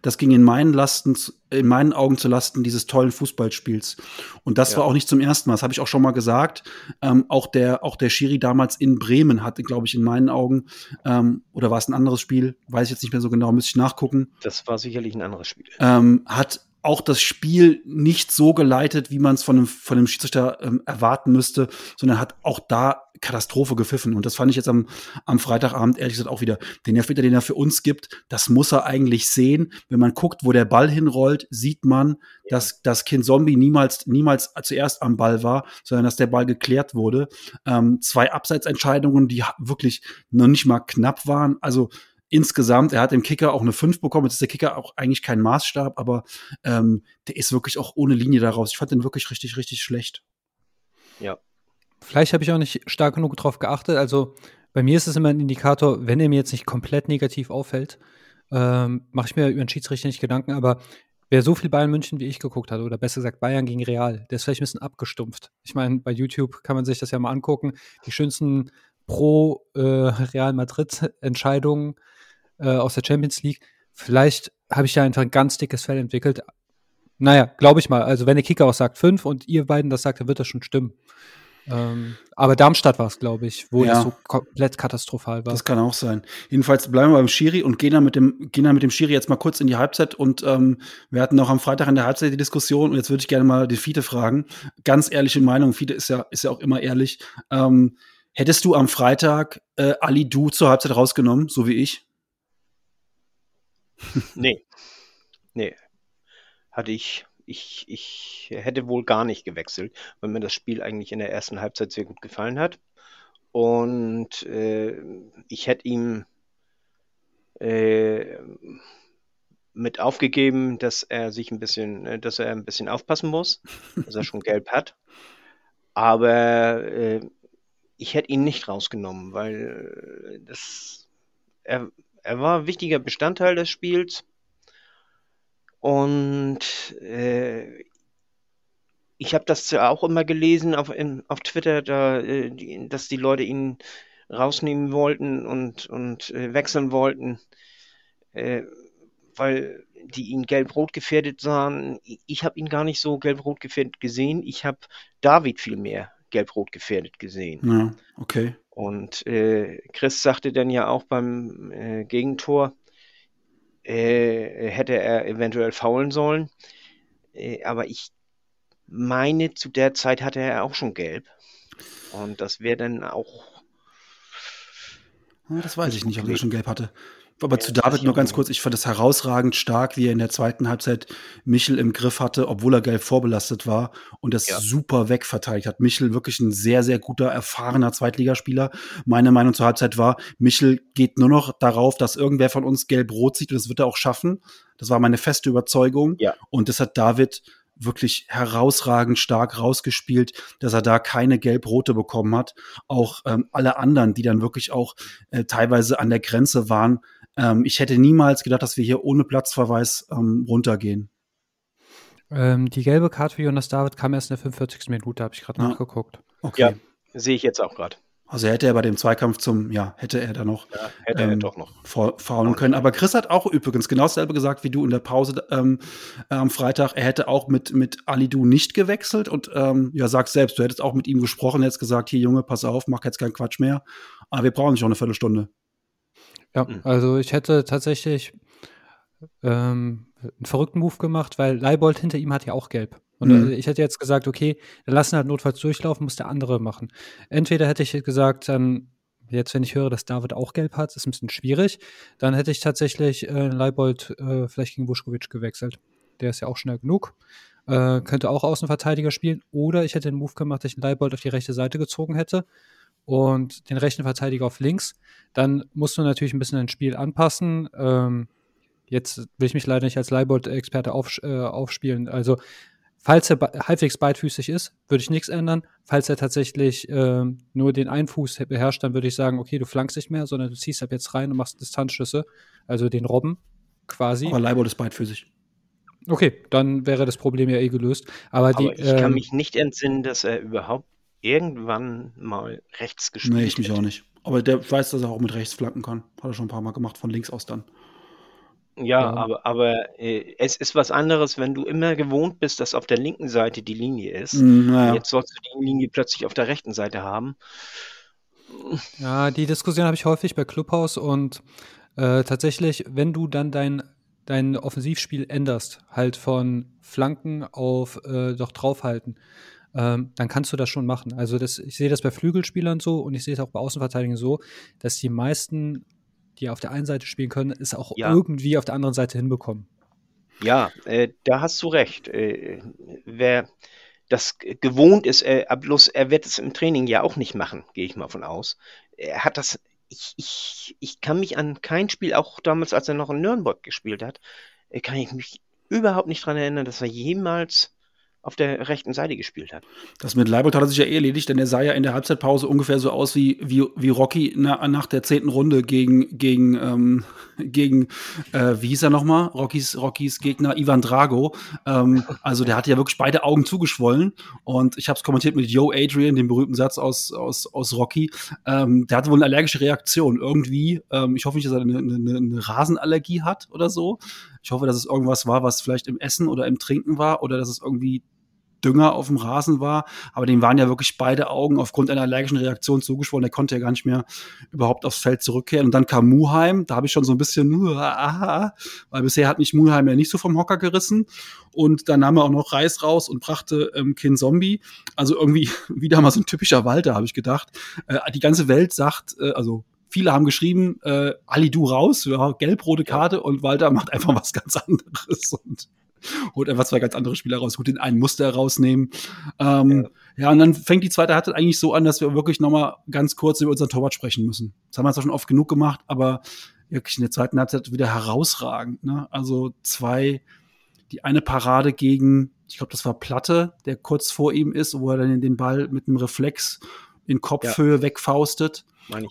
das ging in meinen, Lasten, in meinen Augen zu Lasten dieses tollen Fußballspiels. Und das Ja. war auch nicht zum ersten Mal, das habe ich auch schon mal gesagt. Ähm, auch, der, auch der Schiri damals in Bremen hatte, glaube ich, in meinen Augen, ähm, oder war es ein anderes Spiel, weiß ich jetzt nicht mehr so genau, müsste ich nachgucken Das war sicherlich ein anderes Spiel. ähm, hat auch das Spiel nicht so geleitet, wie man es von einem, von einem Schiedsrichter ähm, erwarten müsste, sondern hat auch da Katastrophe gepfiffen. Und das fand ich jetzt am, am Freitagabend ehrlich gesagt auch wieder. Den Elfmeter, den er für uns gibt, das muss er eigentlich sehen. Wenn man guckt, wo der Ball hinrollt, sieht man, dass das Kind Zombie niemals, niemals zuerst am Ball war, sondern dass der Ball geklärt wurde. Ähm, zwei Abseitsentscheidungen, die wirklich noch nicht mal knapp waren. Also insgesamt, er hat im Kicker auch eine 5 bekommen. Jetzt ist der Kicker auch eigentlich kein Maßstab, aber ähm, der ist wirklich auch ohne Linie daraus. Ich fand den wirklich richtig, richtig schlecht. Vielleicht habe ich auch nicht stark genug drauf geachtet. Also bei mir ist es immer ein Indikator, wenn er mir jetzt nicht komplett negativ auffällt, ähm, mache ich mir über den Schiedsrichter nicht Gedanken. Aber wer so viel Bayern München wie ich geguckt hat, oder besser gesagt Bayern gegen Real, der ist vielleicht ein bisschen abgestumpft. Ich meine, bei YouTube kann man sich das ja mal angucken. Die schönsten pro äh, Real Madrid Entscheidungen äh, aus der Champions League. Vielleicht habe ich da einfach ein ganz dickes Fell entwickelt. Naja, glaube ich mal. Also wenn der Kicker auch sagt fünf und ihr beiden das sagt, dann wird das schon stimmen. Ähm, aber Darmstadt war es, glaube ich, wo Ja. das so komplett katastrophal war. Das kann auch sein. Jedenfalls bleiben wir beim Schiri und gehen dann mit dem, gehen dann mit dem Schiri jetzt mal kurz in die Halbzeit und ähm, wir hatten auch am Freitag in der Halbzeit die Diskussion und jetzt würde ich gerne mal die Fiete fragen. Ganz ehrliche Meinung, Fiete ist ja, ist ja auch immer ehrlich. Ähm, hättest du am Freitag äh, Ali Du zur Halbzeit rausgenommen, so wie ich? Nee. Nee. Hatte ich, ich, ich hätte wohl gar nicht gewechselt, weil mir das Spiel eigentlich in der ersten Halbzeit sehr gut gefallen hat. Und äh, ich hätte ihm äh, mit aufgegeben, dass er sich ein bisschen, äh, dass er ein bisschen aufpassen muss, dass er schon gelb hat. Aber äh, ich hätte ihn nicht rausgenommen, weil äh, das, er, er war ein wichtiger Bestandteil des Spiels. Und äh, ich habe das ja auch immer gelesen auf, in, auf Twitter, da, äh, die, dass die Leute ihn rausnehmen wollten und, und äh, wechseln wollten, äh, weil die ihn gelb-rot gefährdet sahen. Ich, habe ihn gar nicht so gelb-rot gefährdet gesehen. Ich habe David viel mehr gelb-rot gefährdet gesehen. Ja, okay. Und äh, Chris sagte dann ja auch beim äh, Gegentor, äh, hätte er eventuell faulen sollen. Äh, aber ich meine, zu der Zeit hatte er auch schon gelb. Und das wäre dann auch. Ja, das weiß ich nicht, ob er schon gelb hatte. Aber Ja, zu David nur ganz kurz, ich fand es herausragend stark, wie er in der zweiten Halbzeit Michel im Griff hatte, obwohl er gelb vorbelastet war und das Ja. super wegverteidigt hat. Michel wirklich ein sehr, sehr guter, erfahrener Zweitligaspieler. Meine Meinung zur Halbzeit war, Michel geht nur noch darauf, dass irgendwer von uns gelb-rot sieht und das wird er auch schaffen. Das war meine feste Überzeugung. Ja. Und das hat David wirklich herausragend stark rausgespielt, dass er da keine gelb-rote bekommen hat. Auch ähm, alle anderen, die dann wirklich auch äh, teilweise an der Grenze waren. Ähm, ich hätte niemals gedacht, dass wir hier ohne Platzverweis ähm, runtergehen. Ähm, die gelbe Karte für Jonas David kam erst in der 45. Minute, habe ich gerade Ja. nachgeguckt. Okay. Ja. Sehe ich jetzt auch gerade. Also hätte er bei dem Zweikampf zum, ja, hätte er da noch, ja, hätte ähm, er doch noch faulen können. Aber Chris hat auch übrigens genau dasselbe gesagt wie du in der Pause ähm, äh, am Freitag. Er hätte auch mit, mit Alidu nicht gewechselt und ähm, ja, sag selbst, du hättest auch mit ihm gesprochen, hättest gesagt, hier Junge, pass auf, mach jetzt keinen Quatsch mehr. Aber wir brauchen nicht auch eine Viertelstunde. Ja, mhm. also ich hätte tatsächlich ähm, einen verrückten Move gemacht, weil Leibold hinter ihm hat ja auch gelb. Und mhm. ich hätte jetzt gesagt, okay, dann lassen halt notfalls durchlaufen, muss der andere machen. Entweder hätte ich gesagt, dann, jetzt, wenn ich höre, dass David auch gelb hat, ist ein bisschen schwierig, dann hätte ich tatsächlich äh, Leibold äh, vielleicht gegen Vuskovic gewechselt. Der ist ja auch schnell genug. Äh, könnte auch Außenverteidiger spielen. Oder ich hätte den Move gemacht, dass ich Leibold auf die rechte Seite gezogen hätte und den rechten Verteidiger auf links. Dann musst du natürlich ein bisschen dein Spiel anpassen. Ähm, jetzt will ich mich leider nicht als Leibold-Experte auf, äh, aufspielen. Also Falls er halbwegs beidfüßig ist, würde ich nichts ändern. Falls er tatsächlich äh, nur den einen Fuß beherrscht, dann würde ich sagen, okay, du flankst nicht mehr, sondern du ziehst ab jetzt rein und machst Distanzschüsse, also den Robben quasi. Aber Leibold ist beidfüßig. Okay, dann wäre das Problem ja eh gelöst. Aber, die, ich kann ähm, mich nicht entsinnen, dass er überhaupt irgendwann mal rechts gespielt. Nee, ich mich auch nicht. Aber der weiß, dass er auch mit rechts flanken kann. Hat er schon ein paar Mal gemacht, von links aus dann. Ja, Ja. aber aber, äh, es ist was anderes, wenn du immer gewohnt bist, dass auf der linken Seite die Linie ist. Hm, na Jetzt sollst du die Linie plötzlich auf der rechten Seite haben. Ja, die Diskussion habe ich häufig bei Clubhouse und äh, tatsächlich, wenn du dann dein, dein Offensivspiel änderst, halt von Flanken auf äh, doch draufhalten, ähm, dann kannst du das schon machen. Also das, ich sehe das bei Flügelspielern so und ich sehe es auch bei Außenverteidigern so, dass die meisten die auf der einen Seite spielen können, es auch ja. irgendwie auf der anderen Seite hinbekommen. Ja, äh, da hast du recht. Äh, wer das gewohnt ist, äh, bloß er wird es im Training ja auch nicht machen, gehe ich mal von aus. Er hat das, ich, ich, ich kann mich an kein Spiel, auch damals, als er noch in Nürnberg gespielt hat, äh, kann ich mich überhaupt nicht daran erinnern, dass er jemals auf der rechten Seite gespielt hat. Das mit Leibold hat er sich ja eh erledigt, denn er sah ja in der Halbzeitpause ungefähr so aus wie, wie, wie Rocky na, nach der zehnten Runde gegen, gegen, ähm, gegen äh, wie hieß er nochmal? Rockys, Rockys Gegner Ivan Drago. Ähm, also der hatte ja wirklich beide Augen zugeschwollen und ich habe es kommentiert mit Yo Adrian, dem berühmten Satz aus, aus, aus Rocky. Ähm, der hatte wohl eine allergische Reaktion. Irgendwie, ähm, ich hoffe nicht, dass er eine, eine, eine Rasenallergie hat oder so. Ich hoffe, dass es irgendwas war, was vielleicht im Essen oder im Trinken war oder dass es irgendwie Dünger auf dem Rasen war. Aber dem waren ja wirklich beide Augen aufgrund einer allergischen Reaktion zugeschwollen. Der konnte ja gar nicht mehr überhaupt aufs Feld zurückkehren. Und dann kam Muheim. Da habe ich schon so ein bisschen, weil bisher hat mich Muheim ja nicht so vom Hocker gerissen. Und dann nahm er auch noch Reis raus und brachte ähm, Kin Zombie. Also irgendwie wieder mal so ein typischer Walter, habe ich gedacht. Äh, die ganze Welt sagt, äh, also Viele haben geschrieben, äh, Ali du raus, ja, gelb-rote Karte und Walter macht einfach was ganz anderes und holt einfach zwei ganz andere Spieler raus, gut den einen musste er rausnehmen. Ähm, ja. ja. und dann fängt die zweite Halbzeit eigentlich so an, dass wir wirklich nochmal ganz kurz über unseren Torwart sprechen müssen. Das haben wir zwar schon oft genug gemacht, aber wirklich in der zweiten Halbzeit wieder herausragend. Ne? Also zwei, die eine Parade gegen, ich glaube, das war Platte, der kurz vor ihm ist, wo er dann den Ball mit einem Reflex in Kopfhöhe ja. wegfaustet.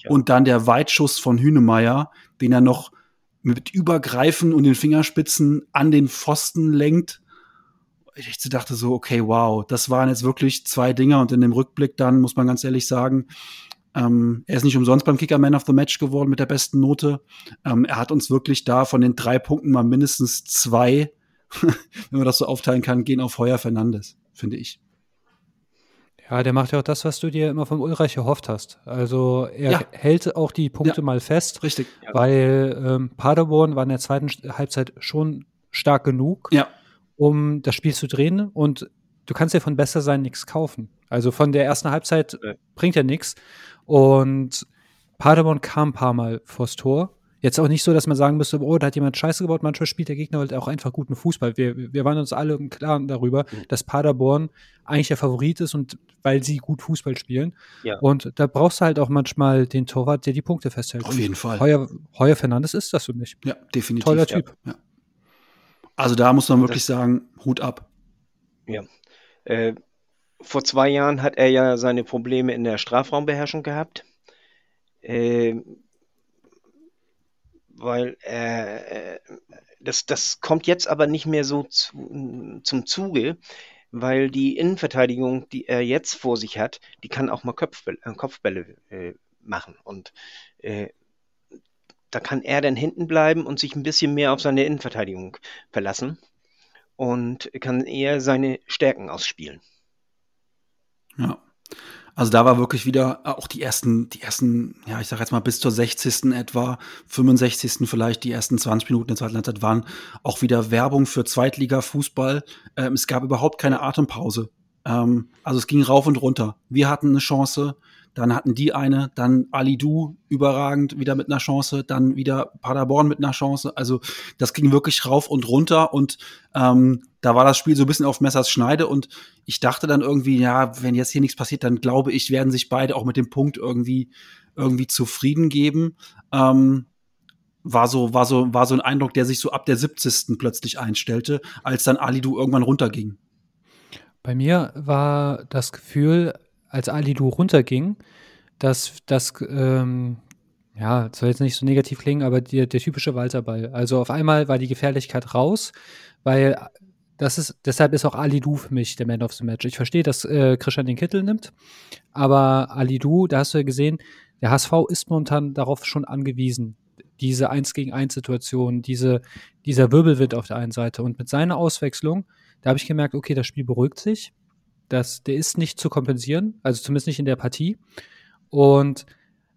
Und dann der Weitschuss von Hünemeyer, den er noch mit Übergreifen und den Fingerspitzen an den Pfosten lenkt. Ich dachte so, okay, wow, das waren jetzt wirklich zwei Dinger und in dem Rückblick dann muss man ganz ehrlich sagen, ähm, er ist nicht umsonst beim Kicker Man of the Match geworden mit der besten Note. Ähm, er hat uns wirklich da von den drei Punkten mal mindestens zwei, wenn man das so aufteilen kann, gehen auf Heuer Fernandes, finde ich. Ja, der macht ja auch das, was du dir immer von Ulreich erhofft hast. Also er ja. hält auch die Punkte ja. mal fest. Richtig. Weil ähm, Paderborn war in der zweiten Halbzeit schon stark genug, ja. um das Spiel zu drehen. Und du kannst dir von besser sein nichts kaufen. Also von der ersten Halbzeit bringt ja nichts. Und Paderborn kam ein paar Mal vors Tor. Jetzt auch nicht so, dass man sagen müsste, oh, da hat jemand Scheiße gebaut. Manchmal spielt der Gegner halt auch einfach guten Fußball. Wir, wir waren uns alle im Klaren darüber, mhm. dass Paderborn eigentlich der Favorit ist und weil sie gut Fußball spielen. Ja. Und da brauchst du halt auch manchmal den Torwart, der die Punkte festhält. Auf jeden Fall. Heuer, Heuer Fernandes ist das für mich. Ja, definitiv. Toller Typ. Ja. Also da muss man wirklich das, sagen, Hut ab. Ja. Äh, vor zwei Jahren hat er ja seine Probleme in der Strafraumbeherrschung gehabt. Äh, weil äh, das, das kommt jetzt aber nicht mehr so zu, zum Zuge. weil die Innenverteidigung, die er jetzt vor sich hat, die kann auch mal Kopfbälle, äh, Kopfbälle äh, machen. Und äh, da kann er dann hinten bleiben und sich ein bisschen mehr auf seine Innenverteidigung verlassen und kann eher seine Stärken ausspielen. Ja. Also da war wirklich wieder äh, auch die ersten, die ersten, ja, ich sag jetzt mal bis zur 60. etwa, 65. vielleicht, die ersten 20 Minuten der zweiten Halbzeit waren auch wieder Werbung für Zweitliga-Fußball. Ähm, es gab überhaupt keine Atempause. Ähm, also es ging rauf und runter. Wir hatten eine Chance, dann hatten die eine, dann Alidu überragend wieder mit einer Chance, dann wieder Paderborn mit einer Chance. Also das ging wirklich rauf und runter und ähm, da war das Spiel so ein bisschen auf Messers Schneide und ich dachte dann irgendwie, ja, wenn jetzt hier nichts passiert, dann glaube ich, werden sich beide auch mit dem Punkt irgendwie irgendwie zufrieden geben. Ähm, war so, war so, war so ein Eindruck, der sich so ab der 70. plötzlich einstellte, als dann Alidu irgendwann runterging. Bei mir war das Gefühl, als Alidu runterging, dass das, ähm, ja, soll jetzt nicht so negativ klingen, aber die, der typische Walterball. Also auf einmal war die Gefährlichkeit raus, weil das ist, deshalb ist auch Alidu für mich der Man of the Match. Ich verstehe, dass äh, Christian den Kittel nimmt, aber Alidu, da hast du ja gesehen, der HSV ist momentan darauf schon angewiesen. Diese 1 gegen 1 Situation, diese, dieser Wirbelwind auf der einen Seite. Und mit seiner Auswechslung, da habe ich gemerkt, okay, das Spiel beruhigt sich das, der ist nicht zu kompensieren, also zumindest nicht in der Partie. Und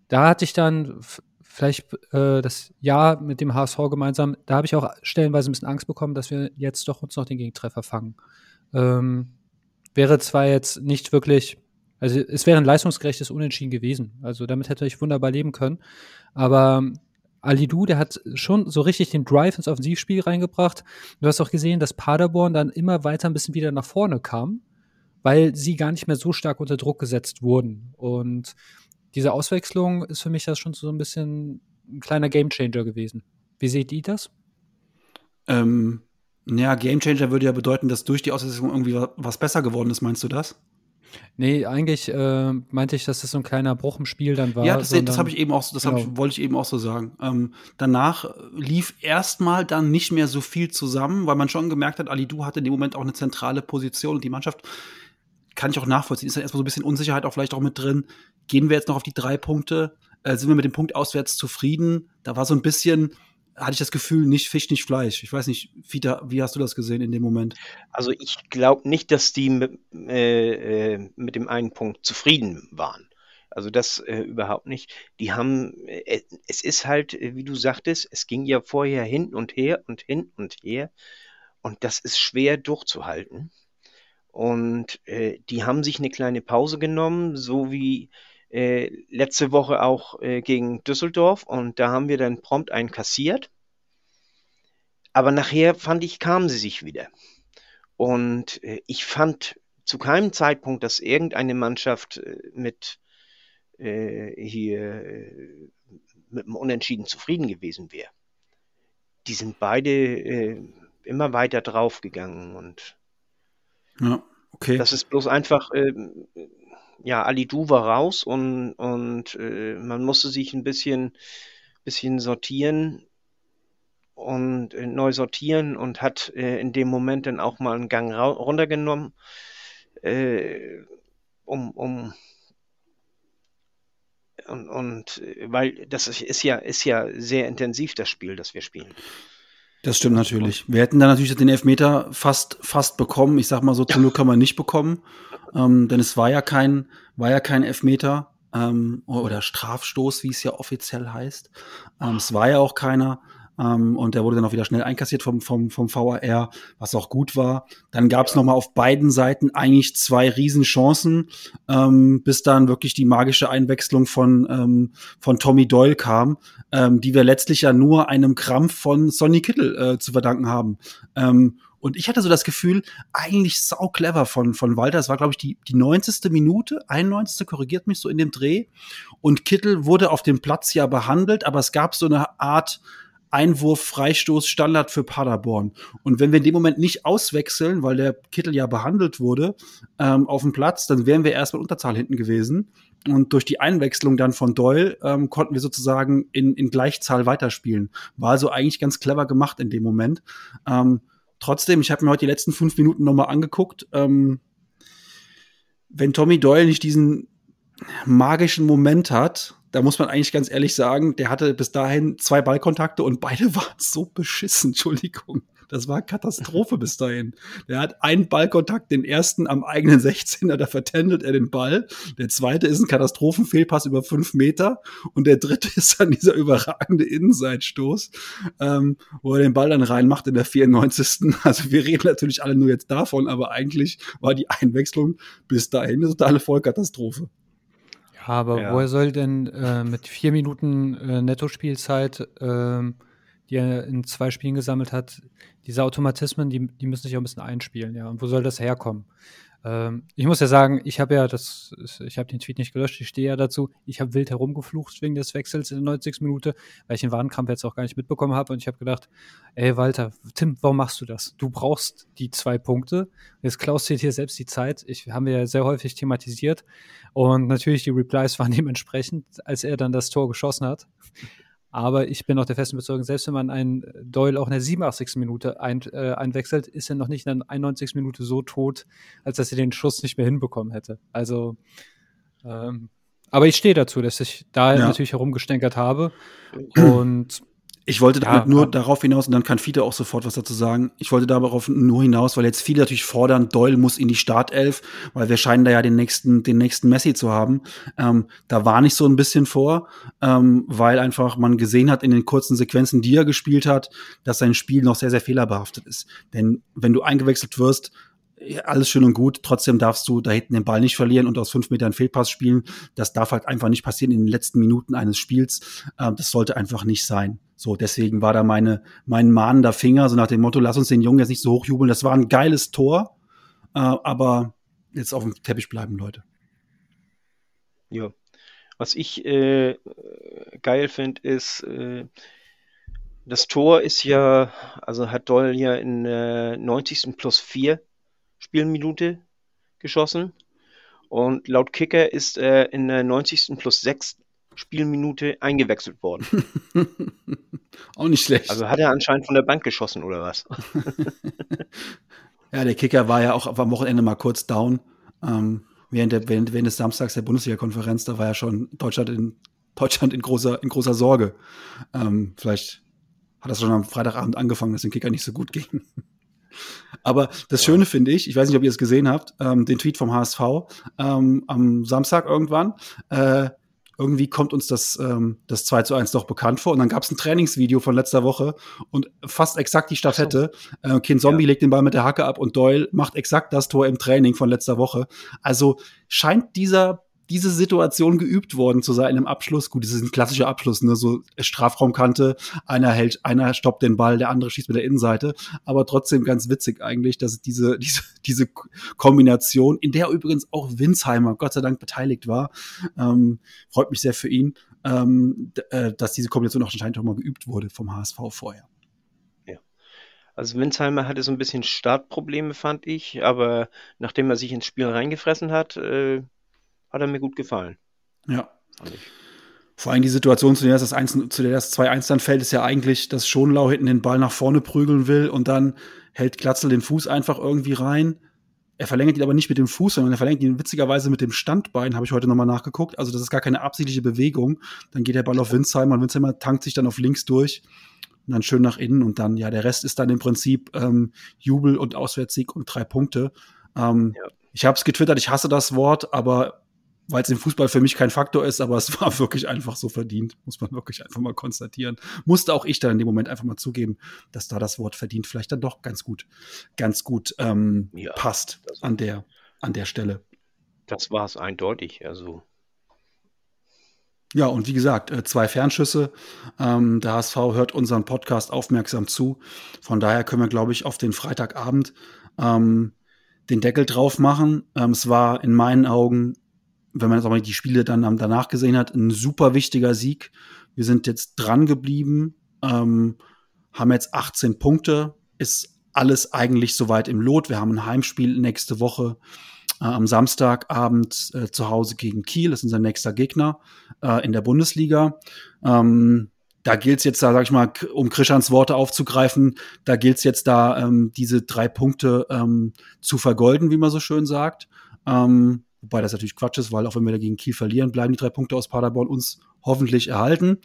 da hatte ich dann vielleicht äh, das Jahr mit dem HSV gemeinsam, da habe ich auch stellenweise ein bisschen Angst bekommen, dass wir jetzt doch uns noch den Gegentreffer fangen. Ähm, wäre zwar jetzt nicht wirklich, also es wäre ein leistungsgerechtes Unentschieden gewesen. Also damit hätte ich wunderbar leben können. Aber Alidu, der hat schon so richtig den Drive ins Offensivspiel reingebracht. Du hast auch gesehen, dass Paderborn dann immer weiter ein bisschen wieder nach vorne kam weil sie gar nicht mehr so stark unter Druck gesetzt wurden. Und diese Auswechslung ist für mich das schon so ein bisschen ein kleiner Gamechanger gewesen. Wie seht ihr das? Ähm, ja, Gamechanger würde ja bedeuten, dass durch die Auswechslung irgendwie was besser geworden ist, meinst du das? Nee, eigentlich äh, meinte ich, dass das so ein kleiner Bruch im Spiel dann war. Ja, das, das habe ich eben auch, das genau. ich, wollte ich eben auch so sagen. Ähm, danach lief erstmal dann nicht mehr so viel zusammen, weil man schon gemerkt hat, Ali Du hatte in dem Moment auch eine zentrale Position und die Mannschaft kann ich auch nachvollziehen. Ist dann erstmal so ein bisschen Unsicherheit auch vielleicht auch mit drin. Gehen wir jetzt noch auf die drei Punkte? Äh, sind wir mit dem Punkt auswärts zufrieden? Da war so ein bisschen, hatte ich das Gefühl, nicht Fisch, nicht Fleisch. Ich weiß nicht, Vita, wie hast du das gesehen in dem Moment? Also ich glaube nicht, dass die mit, äh, äh, mit dem einen Punkt zufrieden waren. Also das äh, überhaupt nicht. Die haben, äh, es ist halt, wie du sagtest, es ging ja vorher hin und her und hin und her. Und das ist schwer durchzuhalten. Und äh, die haben sich eine kleine Pause genommen, so wie äh, letzte Woche auch äh, gegen Düsseldorf. Und da haben wir dann prompt einen kassiert. Aber nachher fand ich, kamen sie sich wieder. Und äh, ich fand zu keinem Zeitpunkt, dass irgendeine Mannschaft äh, mit äh, hier mit dem Unentschieden zufrieden gewesen wäre. Die sind beide immer weiter draufgegangen und ja, okay. Das ist bloß einfach, äh, ja, Ali Du war raus und, und äh, man musste sich ein bisschen, bisschen sortieren und äh, neu sortieren und hat äh, in dem Moment dann auch mal einen Gang runtergenommen, äh, um, um und, und äh, weil das ist ja, ist ja sehr intensiv, das Spiel, das wir spielen. Das stimmt natürlich. Wir hätten da natürlich den Elfmeter fast, fast bekommen. Ich sag mal so, zum Glück kann man nicht bekommen. Ähm, denn es war ja kein, war ja kein Elfmeter ähm, oder Strafstoß, wie es ja offiziell heißt. Ähm, es war ja auch keiner. Ähm, und der wurde dann auch wieder schnell einkassiert vom, vom, vom VAR, was auch gut war. Dann gab es ja. nochmal auf beiden Seiten eigentlich zwei Riesenchancen, ähm, bis dann wirklich die magische Einwechslung von, ähm, von Tommy Doyle kam, ähm, die wir letztlich ja nur einem Krampf von Sonny Kittel äh, zu verdanken haben. Ähm, und ich hatte so das Gefühl, eigentlich sau clever von, von Walter. Es war, glaube ich, die, die 90. Minute, 91. korrigiert mich so in dem Dreh. Und Kittel wurde auf dem Platz ja behandelt, aber es gab so eine Art Einwurf, Freistoß, Standard für Paderborn. Und wenn wir in dem Moment nicht auswechseln, weil der Kittel ja behandelt wurde ähm, auf dem Platz, dann wären wir erstmal Unterzahl hinten gewesen. Und durch die Einwechslung dann von Doyle ähm, konnten wir sozusagen in, in Gleichzahl weiterspielen. War also eigentlich ganz clever gemacht in dem Moment. Ähm, trotzdem, ich habe mir heute die letzten fünf Minuten nochmal angeguckt. Ähm, wenn Tommy Doyle nicht diesen magischen Moment hat, da muss man eigentlich ganz ehrlich sagen, der hatte bis dahin zwei Ballkontakte und beide waren so beschissen, Entschuldigung. Das war Katastrophe bis dahin. Der hat einen Ballkontakt, den ersten am eigenen 16er, da vertändelt er den Ball. Der zweite ist ein Katastrophenfehlpass über fünf Meter. Und der dritte ist dann dieser überragende Innenseitstoß, ähm, wo er den Ball dann reinmacht in der 94. Also wir reden natürlich alle nur jetzt davon, aber eigentlich war die Einwechslung bis dahin eine totale Vollkatastrophe. Aber Ja. woher soll denn äh, mit vier Minuten äh, Nettospielzeit, ähm, die er in zwei Spielen gesammelt hat, diese Automatismen, die, die müssen sich auch ein bisschen einspielen, ja. Und wo soll das herkommen? Ähm, ich muss ja sagen, ich habe ja das, ich habe den Tweet nicht gelöscht, ich stehe ja dazu. Ich habe wild herumgeflucht wegen des Wechsels in der 90. Minute, weil ich den Warenkampf jetzt auch gar nicht mitbekommen habe. Und ich habe gedacht, ey Walter, Tim, warum machst du das? Du brauchst die zwei Punkte. Jetzt du dir hier selbst die Zeit. Ich haben wir ja sehr häufig thematisiert. Und natürlich die Replies waren dementsprechend, als er dann das Tor geschossen hat. Aber ich bin auch der festen Überzeugung, selbst wenn man einen Doyle auch in der 87. Minute ein, äh, einwechselt, ist er noch nicht in der 91. Minute so tot, als dass er den Schuss nicht mehr hinbekommen hätte. Also, ähm, aber ich stehe dazu, dass ich da Ja. natürlich herumgestänkert habe. Und Ich wollte Ja, damit nur ja. darauf hinaus, und dann kann Fiete auch sofort was dazu sagen. Ich wollte darauf nur hinaus, weil jetzt viele natürlich fordern, Doyle muss in die Startelf, weil wir scheinen da ja den nächsten, den nächsten Messi zu haben. Ähm, da war nicht so ein bisschen vor, ähm, weil einfach man gesehen hat in den kurzen Sequenzen, die er gespielt hat, dass sein Spiel noch sehr, sehr fehlerbehaftet ist. Denn wenn du eingewechselt wirst, ja, alles schön und gut, trotzdem darfst du da hinten den Ball nicht verlieren und aus fünf Metern Fehlpass spielen. Das darf halt einfach nicht passieren in den letzten Minuten eines Spiels. Ähm, das sollte einfach nicht sein. So, deswegen war da meine, mein mahnender Finger, so nach dem Motto, lass uns den Jungen jetzt nicht so hochjubeln. Das war ein geiles Tor, äh, aber jetzt auf dem Teppich bleiben, Leute. Ja. Was ich äh, geil finde, ist, äh, das Tor ist ja, also hat Doll ja in der 90. plus 4 Spielminute geschossen. Und laut Kicker ist er in der 90. plus 6 Spielminute eingewechselt worden. Auch nicht schlecht. Also hat er anscheinend von der Bank geschossen oder was? ja, der Kicker war ja auch am Wochenende mal kurz down. Ähm, während, der, während, während des Samstags der Bundesliga-Konferenz, da war ja schon Deutschland in, Deutschland in, großer, in großer Sorge. Ähm, vielleicht hat das schon am Freitagabend angefangen, dass dem Kicker nicht so gut ging. Aber das Schöne finde ich, ich weiß nicht, ob ihr es gesehen habt, ähm, den Tweet vom HSV ähm, am Samstag irgendwann. Äh, irgendwie kommt uns das, ähm, das 2 zu 1 doch bekannt vor. Und dann gab es ein Trainingsvideo von letzter Woche und fast exakt die Staffette. Äh, kind Zombie Ja. legt den Ball mit der Hacke ab und Doyle macht exakt das Tor im Training von letzter Woche. Also scheint dieser diese Situation geübt worden zu sein im Abschluss. Gut, das ist ein klassischer Abschluss, ne? so Strafraumkante, einer hält, einer stoppt den Ball, der andere schießt mit der Innenseite. Aber trotzdem ganz witzig eigentlich, dass es diese, diese, diese Kombination, in der übrigens auch Winsheimer Gott sei Dank beteiligt war, ähm, freut mich sehr für ihn, ähm, äh, dass diese Kombination auch anscheinend auch mal geübt wurde vom HSV vorher. Also Winsheimer hatte so ein bisschen Startprobleme, fand ich, aber nachdem er sich ins Spiel reingefressen hat, äh, hat er mir gut gefallen. Ja. Vor allem die Situation, zu der das 1, zu der das 2-1 dann fällt, ist ja eigentlich, dass Schonlau hinten den Ball nach vorne prügeln will und dann hält Glatzel den Fuß einfach irgendwie rein. Er verlängert ihn aber nicht mit dem Fuß, sondern er verlängert ihn witzigerweise mit dem Standbein, habe ich heute nochmal nachgeguckt. Also das ist gar keine absichtliche Bewegung. Dann geht der Ball auf Winsheimer und Winsheimer tankt sich dann auf links durch und dann schön nach innen und dann, ja, der Rest ist dann im Prinzip ähm, Jubel und Auswärtssieg und drei Punkte. Ähm, Ja. Ich habe es getwittert, ich hasse das Wort, aber weil es im Fußball für mich kein Faktor ist, aber es war wirklich einfach so verdient, muss man wirklich einfach mal konstatieren. Musste auch ich dann in dem Moment einfach mal zugeben, dass da das Wort verdient vielleicht dann doch ganz gut, ganz gut ähm, Ja, passt an der, an der Stelle. Das war es eindeutig. Also Ja, und wie gesagt, äh, zwei Fernschüsse. Ähm, der HSV hört unseren Podcast aufmerksam zu. Von daher können wir, glaube ich, auf den Freitagabend ähm, den Deckel drauf machen. Ähm, es war in meinen Augen, wenn man jetzt auch mal die Spiele dann danach gesehen hat, ein super wichtiger Sieg. Wir sind jetzt dran geblieben, ähm, haben jetzt 18 Punkte, ist alles eigentlich soweit im Lot. Wir haben ein Heimspiel nächste Woche äh, am Samstagabend äh, zu Hause gegen Kiel. Das ist unser nächster Gegner äh, in der Bundesliga. Ähm, da gilt es jetzt da, sag ich mal, um Krischans Worte aufzugreifen, da gilt es jetzt da, ähm, diese drei Punkte ähm, zu vergolden, wie man so schön sagt. Ähm, wobei das natürlich Quatsch ist, weil auch wenn wir dagegen Kiel verlieren, bleiben die drei Punkte aus Paderborn uns hoffentlich erhalten.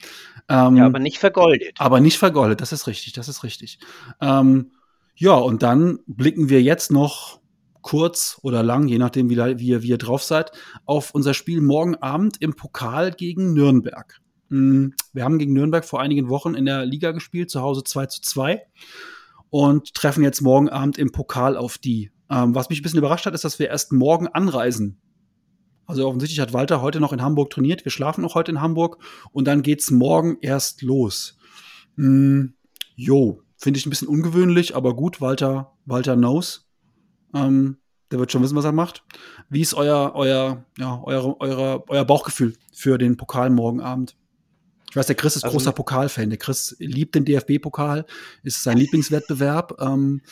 Ähm, ja, aber nicht vergoldet. Aber nicht vergoldet, das ist richtig, das ist richtig. Ähm, ja, und dann blicken wir jetzt noch kurz oder lang, je nachdem, wie, wie, wie ihr drauf seid, auf unser Spiel morgen Abend im Pokal gegen Nürnberg. Hm, wir haben gegen Nürnberg vor einigen Wochen in der Liga gespielt, zu Hause 2 zu 2 und treffen jetzt morgen Abend im Pokal auf die. Ähm, was mich ein bisschen überrascht hat, ist, dass wir erst morgen anreisen. Also offensichtlich hat Walter heute noch in Hamburg trainiert. Wir schlafen auch heute in Hamburg und dann geht's morgen erst los. Mm, jo, finde ich ein bisschen ungewöhnlich, aber gut, Walter, Walter knows. Ähm, der wird schon wissen, was er macht. Wie ist euer, euer, ja, eure, eure, euer Bauchgefühl für den Pokal morgen Abend? Ich weiß, der Chris ist also, großer Pokalfan. Der Chris liebt den DFB-Pokal, ist sein Lieblingswettbewerb. Ähm,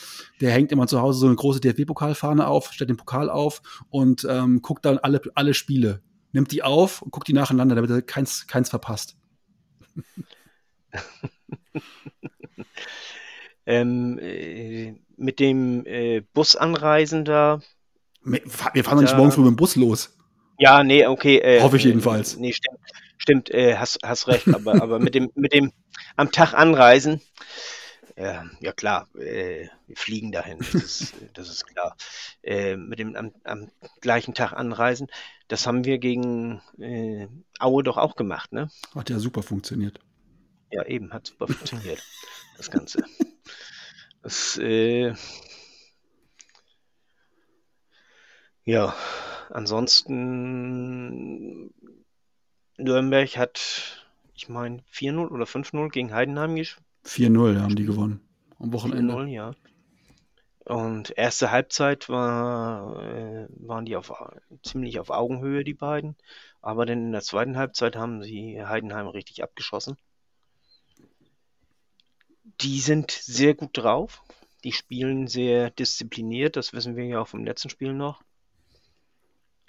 der hängt immer zu Hause so eine große DFB-Pokalfahne auf, stellt den Pokal auf und ähm, guckt dann alle, alle Spiele. Nimmt die auf und guckt die nacheinander, damit er keins, keins verpasst. ähm, äh, mit dem äh, Busanreisen da. Wir fahren doch nicht morgen früh mit dem Bus los. Ja, nee, okay. Äh, Hoffe ich jedenfalls. Nee, stimmt. Stimmt, äh, hast, hast recht, aber, aber mit dem, mit dem am Tag anreisen, äh, ja klar, äh, wir fliegen dahin, das ist, das ist klar. Äh, mit dem am, am, gleichen Tag anreisen, das haben wir gegen äh, Aue doch auch gemacht, ne? Hat ja super funktioniert. Ja, eben, hat super funktioniert, das Ganze. Das, äh, ja, ansonsten Nürnberg hat, ich meine, 4-0 oder 5-0 gegen Heidenheim gespielt. 4-0 haben die gewonnen. Am Wochenende. 4-0, ja. Und erste Halbzeit war, äh, waren die auf, ziemlich auf Augenhöhe, die beiden. Aber dann in der zweiten Halbzeit haben sie Heidenheim richtig abgeschossen. Die sind sehr gut drauf. Die spielen sehr diszipliniert. Das wissen wir ja auch vom letzten Spiel noch.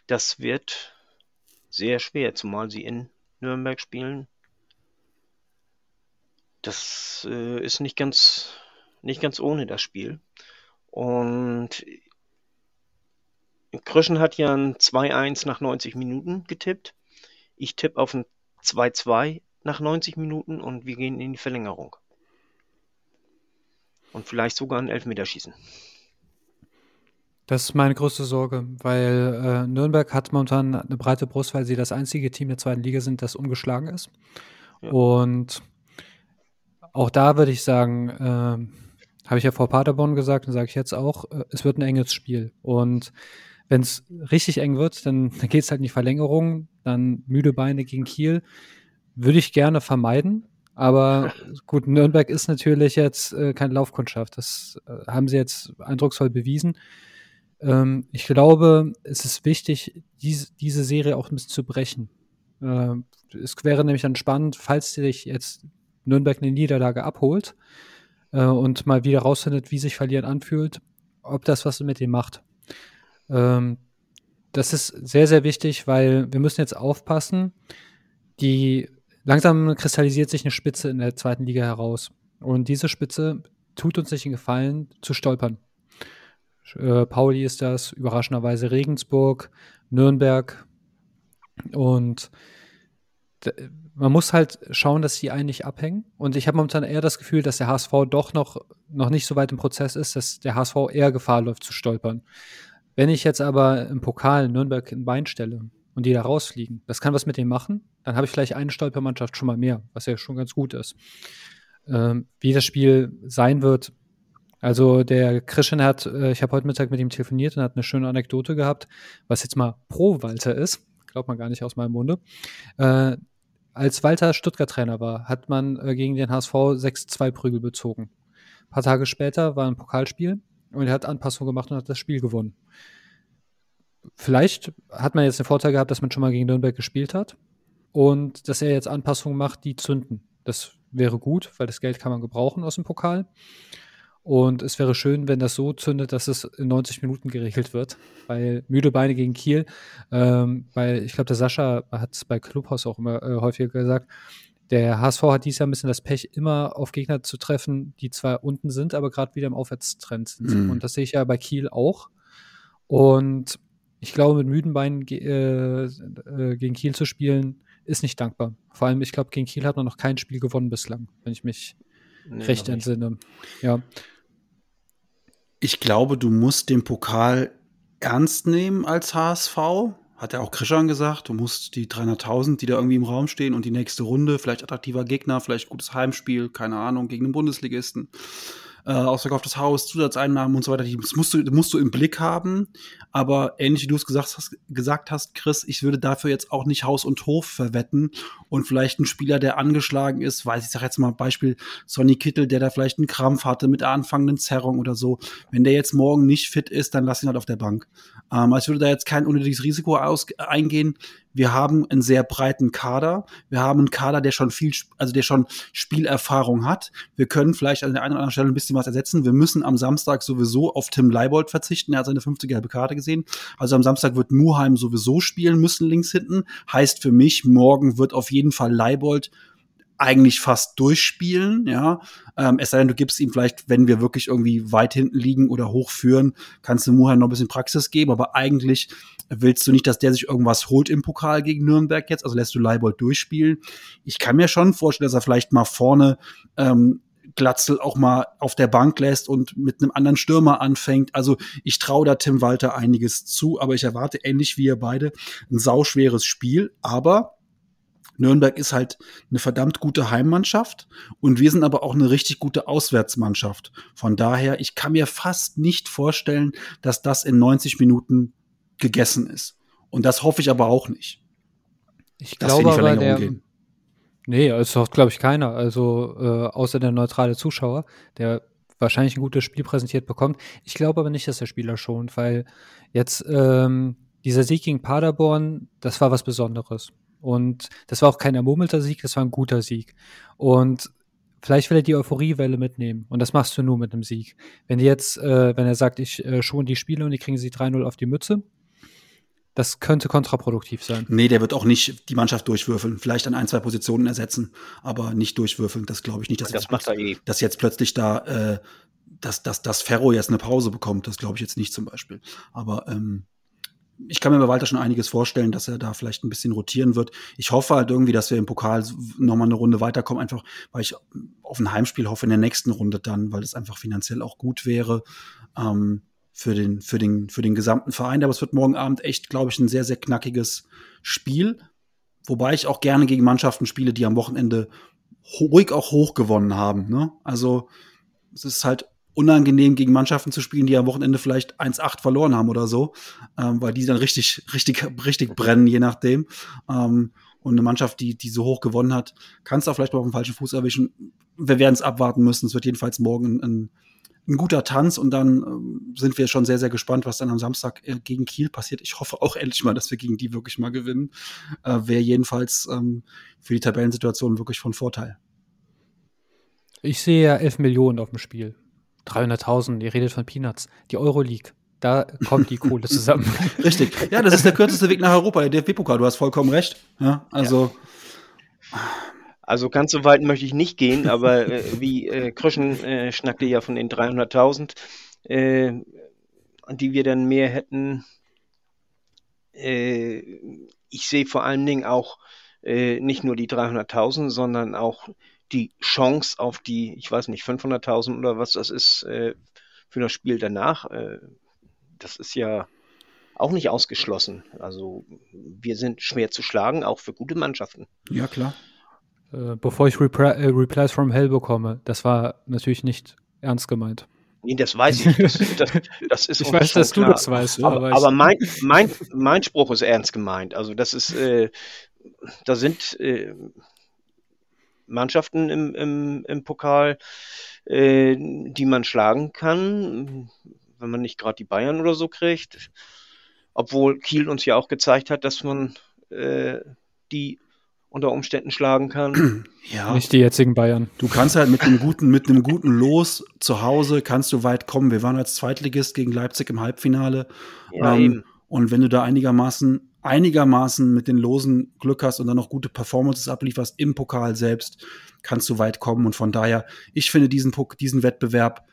Das wird sehr schwer, zumal sie in Nürnberg spielen. Das äh, ist nicht ganz, nicht ganz ohne das Spiel. Und Kröschen hat ja ein 2-1 nach 90 Minuten getippt. Ich tippe auf ein 2-2 nach 90 Minuten und wir gehen in die Verlängerung. Und vielleicht sogar ein Elfmeterschießen. Das ist meine größte Sorge, weil äh, Nürnberg hat momentan eine breite Brust, weil sie das einzige Team der zweiten Liga sind, das ungeschlagen ist. Ja. Und auch da würde ich sagen, äh, habe ich ja vor Paderborn gesagt und sage ich jetzt auch, äh, es wird ein enges Spiel. Und wenn es richtig eng wird, dann, dann geht es halt in die Verlängerung, dann müde Beine gegen Kiel. Würde ich gerne vermeiden. Aber gut, Nürnberg ist natürlich jetzt äh, keine Laufkundschaft. Das äh, haben sie jetzt eindrucksvoll bewiesen. Ähm, ich glaube, es ist wichtig, diese, diese Serie auch ein bisschen zu brechen. Ähm, es wäre nämlich dann spannend, falls sich jetzt Nürnberg eine Niederlage abholt äh, und mal wieder rausfindet, wie sich Verlieren anfühlt, ob das was mit dem macht. Ähm, das ist sehr, sehr wichtig, weil wir müssen jetzt aufpassen. Die langsam kristallisiert sich eine Spitze in der zweiten Liga heraus. Und diese Spitze tut uns nicht den Gefallen, zu stolpern. Äh, Pauli ist das, überraschenderweise Regensburg, Nürnberg. Und man muss halt schauen, dass die einen nicht abhängen. Und ich habe momentan eher das Gefühl, dass der HSV doch noch, noch nicht so weit im Prozess ist, dass der HSV eher Gefahr läuft zu stolpern. Wenn ich jetzt aber im Pokal Nürnberg ein Bein stelle und die da rausfliegen, das kann was mit dem machen, dann habe ich vielleicht eine Stolpermannschaft schon mal mehr, was ja schon ganz gut ist. Ähm, wie das Spiel sein wird, also der Christian hat, äh, ich habe heute Mittag mit ihm telefoniert und hat eine schöne Anekdote gehabt, was jetzt mal pro Walter ist. Glaubt man gar nicht aus meinem Munde. Äh, als Walter Stuttgart-Trainer war, hat man äh, gegen den HSV 6-2 Prügel bezogen. Ein paar Tage später war ein Pokalspiel und er hat Anpassungen gemacht und hat das Spiel gewonnen. Vielleicht hat man jetzt den Vorteil gehabt, dass man schon mal gegen Nürnberg gespielt hat und dass er jetzt Anpassungen macht, die zünden. Das wäre gut, weil das Geld kann man gebrauchen aus dem Pokal. Und es wäre schön, wenn das so zündet, dass es in 90 Minuten geregelt wird. Weil müde Beine gegen Kiel, ähm, weil ich glaube, der Sascha hat es bei Clubhaus auch immer äh, häufiger gesagt, Der HSV hat dieses Jahr ein bisschen das Pech, immer auf Gegner zu treffen, die zwar unten sind, aber gerade wieder im Aufwärtstrend sind. Mhm. Und das sehe ich ja bei Kiel auch. Und ich glaube, mit müden Beinen äh, äh, gegen Kiel zu spielen, ist nicht dankbar. Vor allem, ich glaube, gegen Kiel hat man noch kein Spiel gewonnen bislang, wenn ich mich Nee, recht entsinne. Ja. Ich glaube, du musst den Pokal ernst nehmen als HSV. Hat ja auch Krishan gesagt. Du musst die 300.000, die da irgendwie im Raum stehen und die nächste Runde, vielleicht attraktiver Gegner, vielleicht gutes Heimspiel, keine Ahnung, gegen den Bundesligisten, äh, ausverkauftes Haus, Zusatzeinnahmen und so weiter. Das musst du, musst du im Blick haben. Aber ähnlich wie du es gesagt hast, gesagt hast, Chris, ich würde dafür jetzt auch nicht Haus und Hof verwetten und vielleicht ein Spieler, der angeschlagen ist, weiß ich sag jetzt mal Beispiel Sonny Kittel, der da vielleicht einen Krampf hatte mit der anfangenden Zerrung oder so. Wenn der jetzt morgen nicht fit ist, dann lass ihn halt auf der Bank. Ähm, also ich würde da jetzt kein unnötiges Risiko aus eingehen. Wir haben einen sehr breiten Kader. Wir haben einen Kader, der schon viel, also der schon Spielerfahrung hat. Wir können vielleicht an der einen oder anderen Stelle ein bisschen was ersetzen. Wir müssen am Samstag sowieso auf Tim Leibold verzichten. Er hat seine 50 gelbe Karte gesehen. Also am Samstag wird Muheim sowieso spielen müssen links hinten. Heißt für mich, morgen wird auf jeden Fall Leibold eigentlich fast durchspielen, ja. Ähm, es sei denn, du gibst ihm vielleicht, wenn wir wirklich irgendwie weit hinten liegen oder hochführen, kannst du Muheim noch ein bisschen Praxis geben, aber eigentlich willst du nicht, dass der sich irgendwas holt im Pokal gegen Nürnberg jetzt, also lässt du Leibold durchspielen. Ich kann mir schon vorstellen, dass er vielleicht mal vorne ähm, Glatzel auch mal auf der Bank lässt und mit einem anderen Stürmer anfängt. Also ich traue da Tim Walter einiges zu, aber ich erwarte ähnlich wie ihr beide ein sauschweres Spiel, aber Nürnberg ist halt eine verdammt gute Heimmannschaft und wir sind aber auch eine richtig gute Auswärtsmannschaft. Von daher, ich kann mir fast nicht vorstellen, dass das in 90 Minuten gegessen ist. Und das hoffe ich aber auch nicht. Ich dass wir in glaube die aber, Verlängerung der, gehen. Nee, das hofft, glaube ich, keiner. Also äh, außer der neutrale Zuschauer, der wahrscheinlich ein gutes Spiel präsentiert bekommt. Ich glaube aber nicht, dass der Spieler schont, weil jetzt ähm, dieser Sieg gegen Paderborn, das war was Besonderes. Und das war auch kein ermurmelter Sieg, das war ein guter Sieg. Und vielleicht will er die Euphoriewelle mitnehmen. Und das machst du nur mit einem Sieg. Wenn jetzt, äh, wenn er sagt, ich äh, schon die Spiele und die kriegen sie 3-0 auf die Mütze, das könnte kontraproduktiv sein. Nee, der wird auch nicht die Mannschaft durchwürfeln. Vielleicht an ein, zwei Positionen ersetzen, aber nicht durchwürfeln. Das glaube ich nicht. Dass Das jetzt macht er eh. dass jetzt plötzlich da, äh, dass, dass, dass Ferro jetzt eine Pause bekommt, das glaube ich jetzt nicht zum Beispiel. Aber ähm, ich kann mir bei Walter schon einiges vorstellen, dass er da vielleicht ein bisschen rotieren wird. Ich hoffe halt irgendwie, dass wir im Pokal nochmal eine Runde weiterkommen, einfach weil ich auf ein Heimspiel hoffe in der nächsten Runde dann, weil es einfach finanziell auch gut wäre ähm, für, den, für, den, für den gesamten Verein. Aber es wird morgen Abend echt, glaube ich, ein sehr, sehr knackiges Spiel. Wobei ich auch gerne gegen Mannschaften spiele, die am Wochenende ruhig auch hoch gewonnen haben. Ne? Also es ist halt unangenehm, gegen Mannschaften zu spielen, die am Wochenende vielleicht 1-8 verloren haben oder so, ähm, weil die dann richtig, richtig, richtig brennen, je nachdem. Ähm, und eine Mannschaft, die, die so hoch gewonnen hat, kannst du auch vielleicht mal auf dem falschen Fuß erwischen. Wir werden es abwarten müssen. Es wird jedenfalls morgen ein, ein guter Tanz und dann ähm, sind wir schon sehr, sehr gespannt, was dann am Samstag äh, gegen Kiel passiert. Ich hoffe auch endlich mal, dass wir gegen die wirklich mal gewinnen. Äh, Wäre jedenfalls ähm, für die Tabellensituation wirklich von Vorteil. Ich sehe ja 11 Millionen auf dem Spiel. 300.000, ihr redet von Peanuts. Die Euroleague, da kommt die Kohle zusammen. Richtig. Ja, das ist der kürzeste Weg nach Europa, der DFB-Pokal. Du hast vollkommen recht. Ja, also. Also ganz so weit möchte ich nicht gehen, aber äh, wie äh, Kröschen äh, schnackte ja von den 300.000, äh, die wir dann mehr hätten. Äh, ich sehe vor allen Dingen auch äh, nicht nur die 300.000, sondern auch die Chance auf die, ich weiß nicht, 500.000 oder was das ist äh, für das Spiel danach. Das ist ja auch nicht ausgeschlossen. Also wir sind schwer zu schlagen, auch für gute Mannschaften. Ja, klar. Äh, bevor ich Repri äh, Replies from Hell bekomme, das war natürlich nicht ernst gemeint. Nee, das weiß ich. Das, das, das ist Ich weiß, dass du klar. das weißt, Aber, aber, aber mein, mein, mein Spruch ist ernst gemeint. Also das ist, äh, da sind äh, Mannschaften im, im, im Pokal, äh, die man schlagen kann, wenn man nicht gerade die Bayern oder so kriegt. Obwohl Kiel uns ja auch gezeigt hat, dass man äh, die unter Umständen schlagen kann. Ja. nicht die jetzigen Bayern. Du kannst halt mit einem guten, mit einem guten Los zu Hause kannst du weit kommen. Wir waren als Zweitligist gegen Leipzig im Halbfinale. Ja, Ähm, und wenn du da einigermaßen einigermaßen mit den Losen Glück hast und dann noch gute Performances ablieferst im Pokal selbst, kannst du weit kommen. Und von daher, ich finde diesen, diesen Wettbewerb,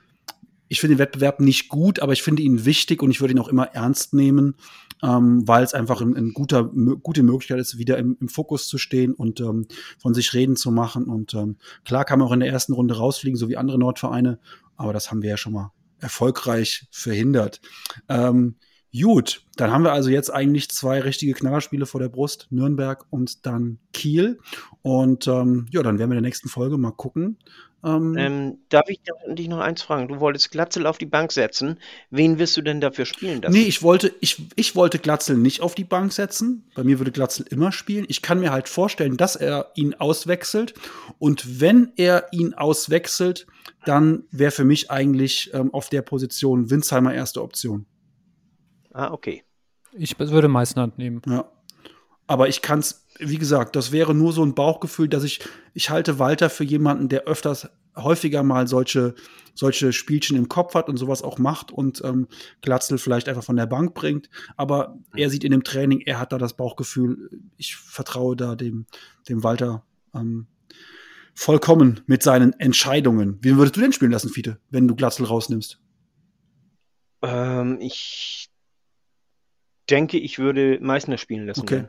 ich finde den Wettbewerb nicht gut, aber ich finde ihn wichtig und ich würde ihn auch immer ernst nehmen, ähm, weil es einfach eine ein guter, gute Möglichkeit ist, wieder im, im Fokus zu stehen und ähm, von sich reden zu machen. Und ähm, klar kann man auch in der ersten Runde rausfliegen, so wie andere Nordvereine, aber das haben wir ja schon mal erfolgreich verhindert. Ähm, gut, dann haben wir also jetzt eigentlich zwei richtige Knallerspiele vor der Brust, Nürnberg und dann Kiel. Und ähm, ja, dann werden wir in der nächsten Folge mal gucken. Ähm, ähm, darf ich dich noch eins fragen? Du wolltest Glatzel auf die Bank setzen. Wen wirst du denn dafür spielen lassen? Nee, ich wollte, ich, ich wollte Glatzel nicht auf die Bank setzen. Bei mir würde Glatzel immer spielen. Ich kann mir halt vorstellen, dass er ihn auswechselt. Und wenn er ihn auswechselt, dann wäre für mich eigentlich ähm, auf der Position Winsheimer erste Option. Ah, okay. Ich würde Meißner nehmen. Ja. Aber ich kann es, wie gesagt, das wäre nur so ein Bauchgefühl, dass ich, ich halte Walter für jemanden, der öfters, häufiger mal solche, solche Spielchen im Kopf hat und sowas auch macht und ähm, Glatzel vielleicht einfach von der Bank bringt. Aber er sieht in dem Training, er hat da das Bauchgefühl, ich vertraue da dem, dem Walter ähm, vollkommen mit seinen Entscheidungen. Wie würdest du denn spielen lassen, Fiete, wenn du Glatzel rausnimmst? Ähm, ich denke, ich würde Meißner spielen lassen. Okay.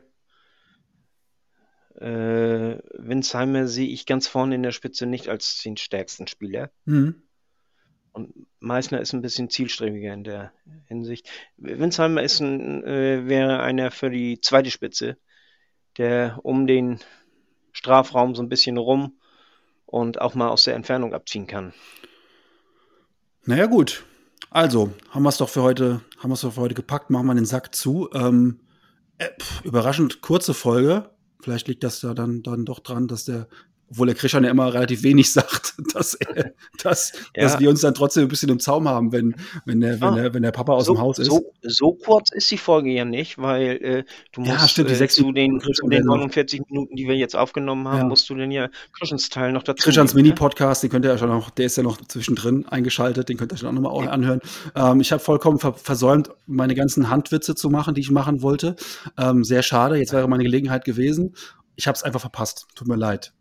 Äh, Winsheimer sehe ich ganz vorne in der Spitze nicht als den stärksten Spieler. Mhm. Und Meißner ist ein bisschen zielstrebiger in der Hinsicht. Winsheimer ist ein, äh, wäre einer für die zweite Spitze, der um den Strafraum so ein bisschen rum und auch mal aus der Entfernung abziehen kann. Naja, gut. Also, haben wir es doch für heute, haben wir es doch für heute gepackt, machen wir den Sack zu. Ähm, äh, pff, überraschend kurze Folge. Vielleicht liegt das ja dann, dann doch dran, dass der obwohl der Krishan ja immer relativ wenig sagt, dass, er, dass, ja. dass wir uns dann trotzdem ein bisschen im Zaum haben, wenn, wenn, der, wenn, ah. der, wenn der Papa aus so, dem Haus ist. So, so kurz ist die Folge ja nicht, weil äh, du musst ja, stimmt, die äh, zu, den, zu den 49 Minuten, die wir jetzt aufgenommen haben, ja. musst du denn ja Krishans Teil noch dazu Krishans Mini-Podcast, den könnt ihr ja schon noch, der ist ja noch zwischendrin eingeschaltet, den könnt ihr schon auch nochmal anhören. Ähm, ich habe vollkommen ver versäumt, meine ganzen Handwitze zu machen, die ich machen wollte. Ähm, sehr schade, jetzt wäre meine Gelegenheit gewesen. Ich habe es einfach verpasst. Tut mir leid.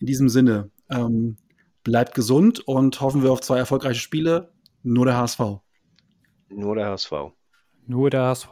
In diesem Sinne, ähm, bleibt gesund und hoffen wir auf zwei erfolgreiche Spiele. Nur der HSV. Nur der HSV. Nur der HSV.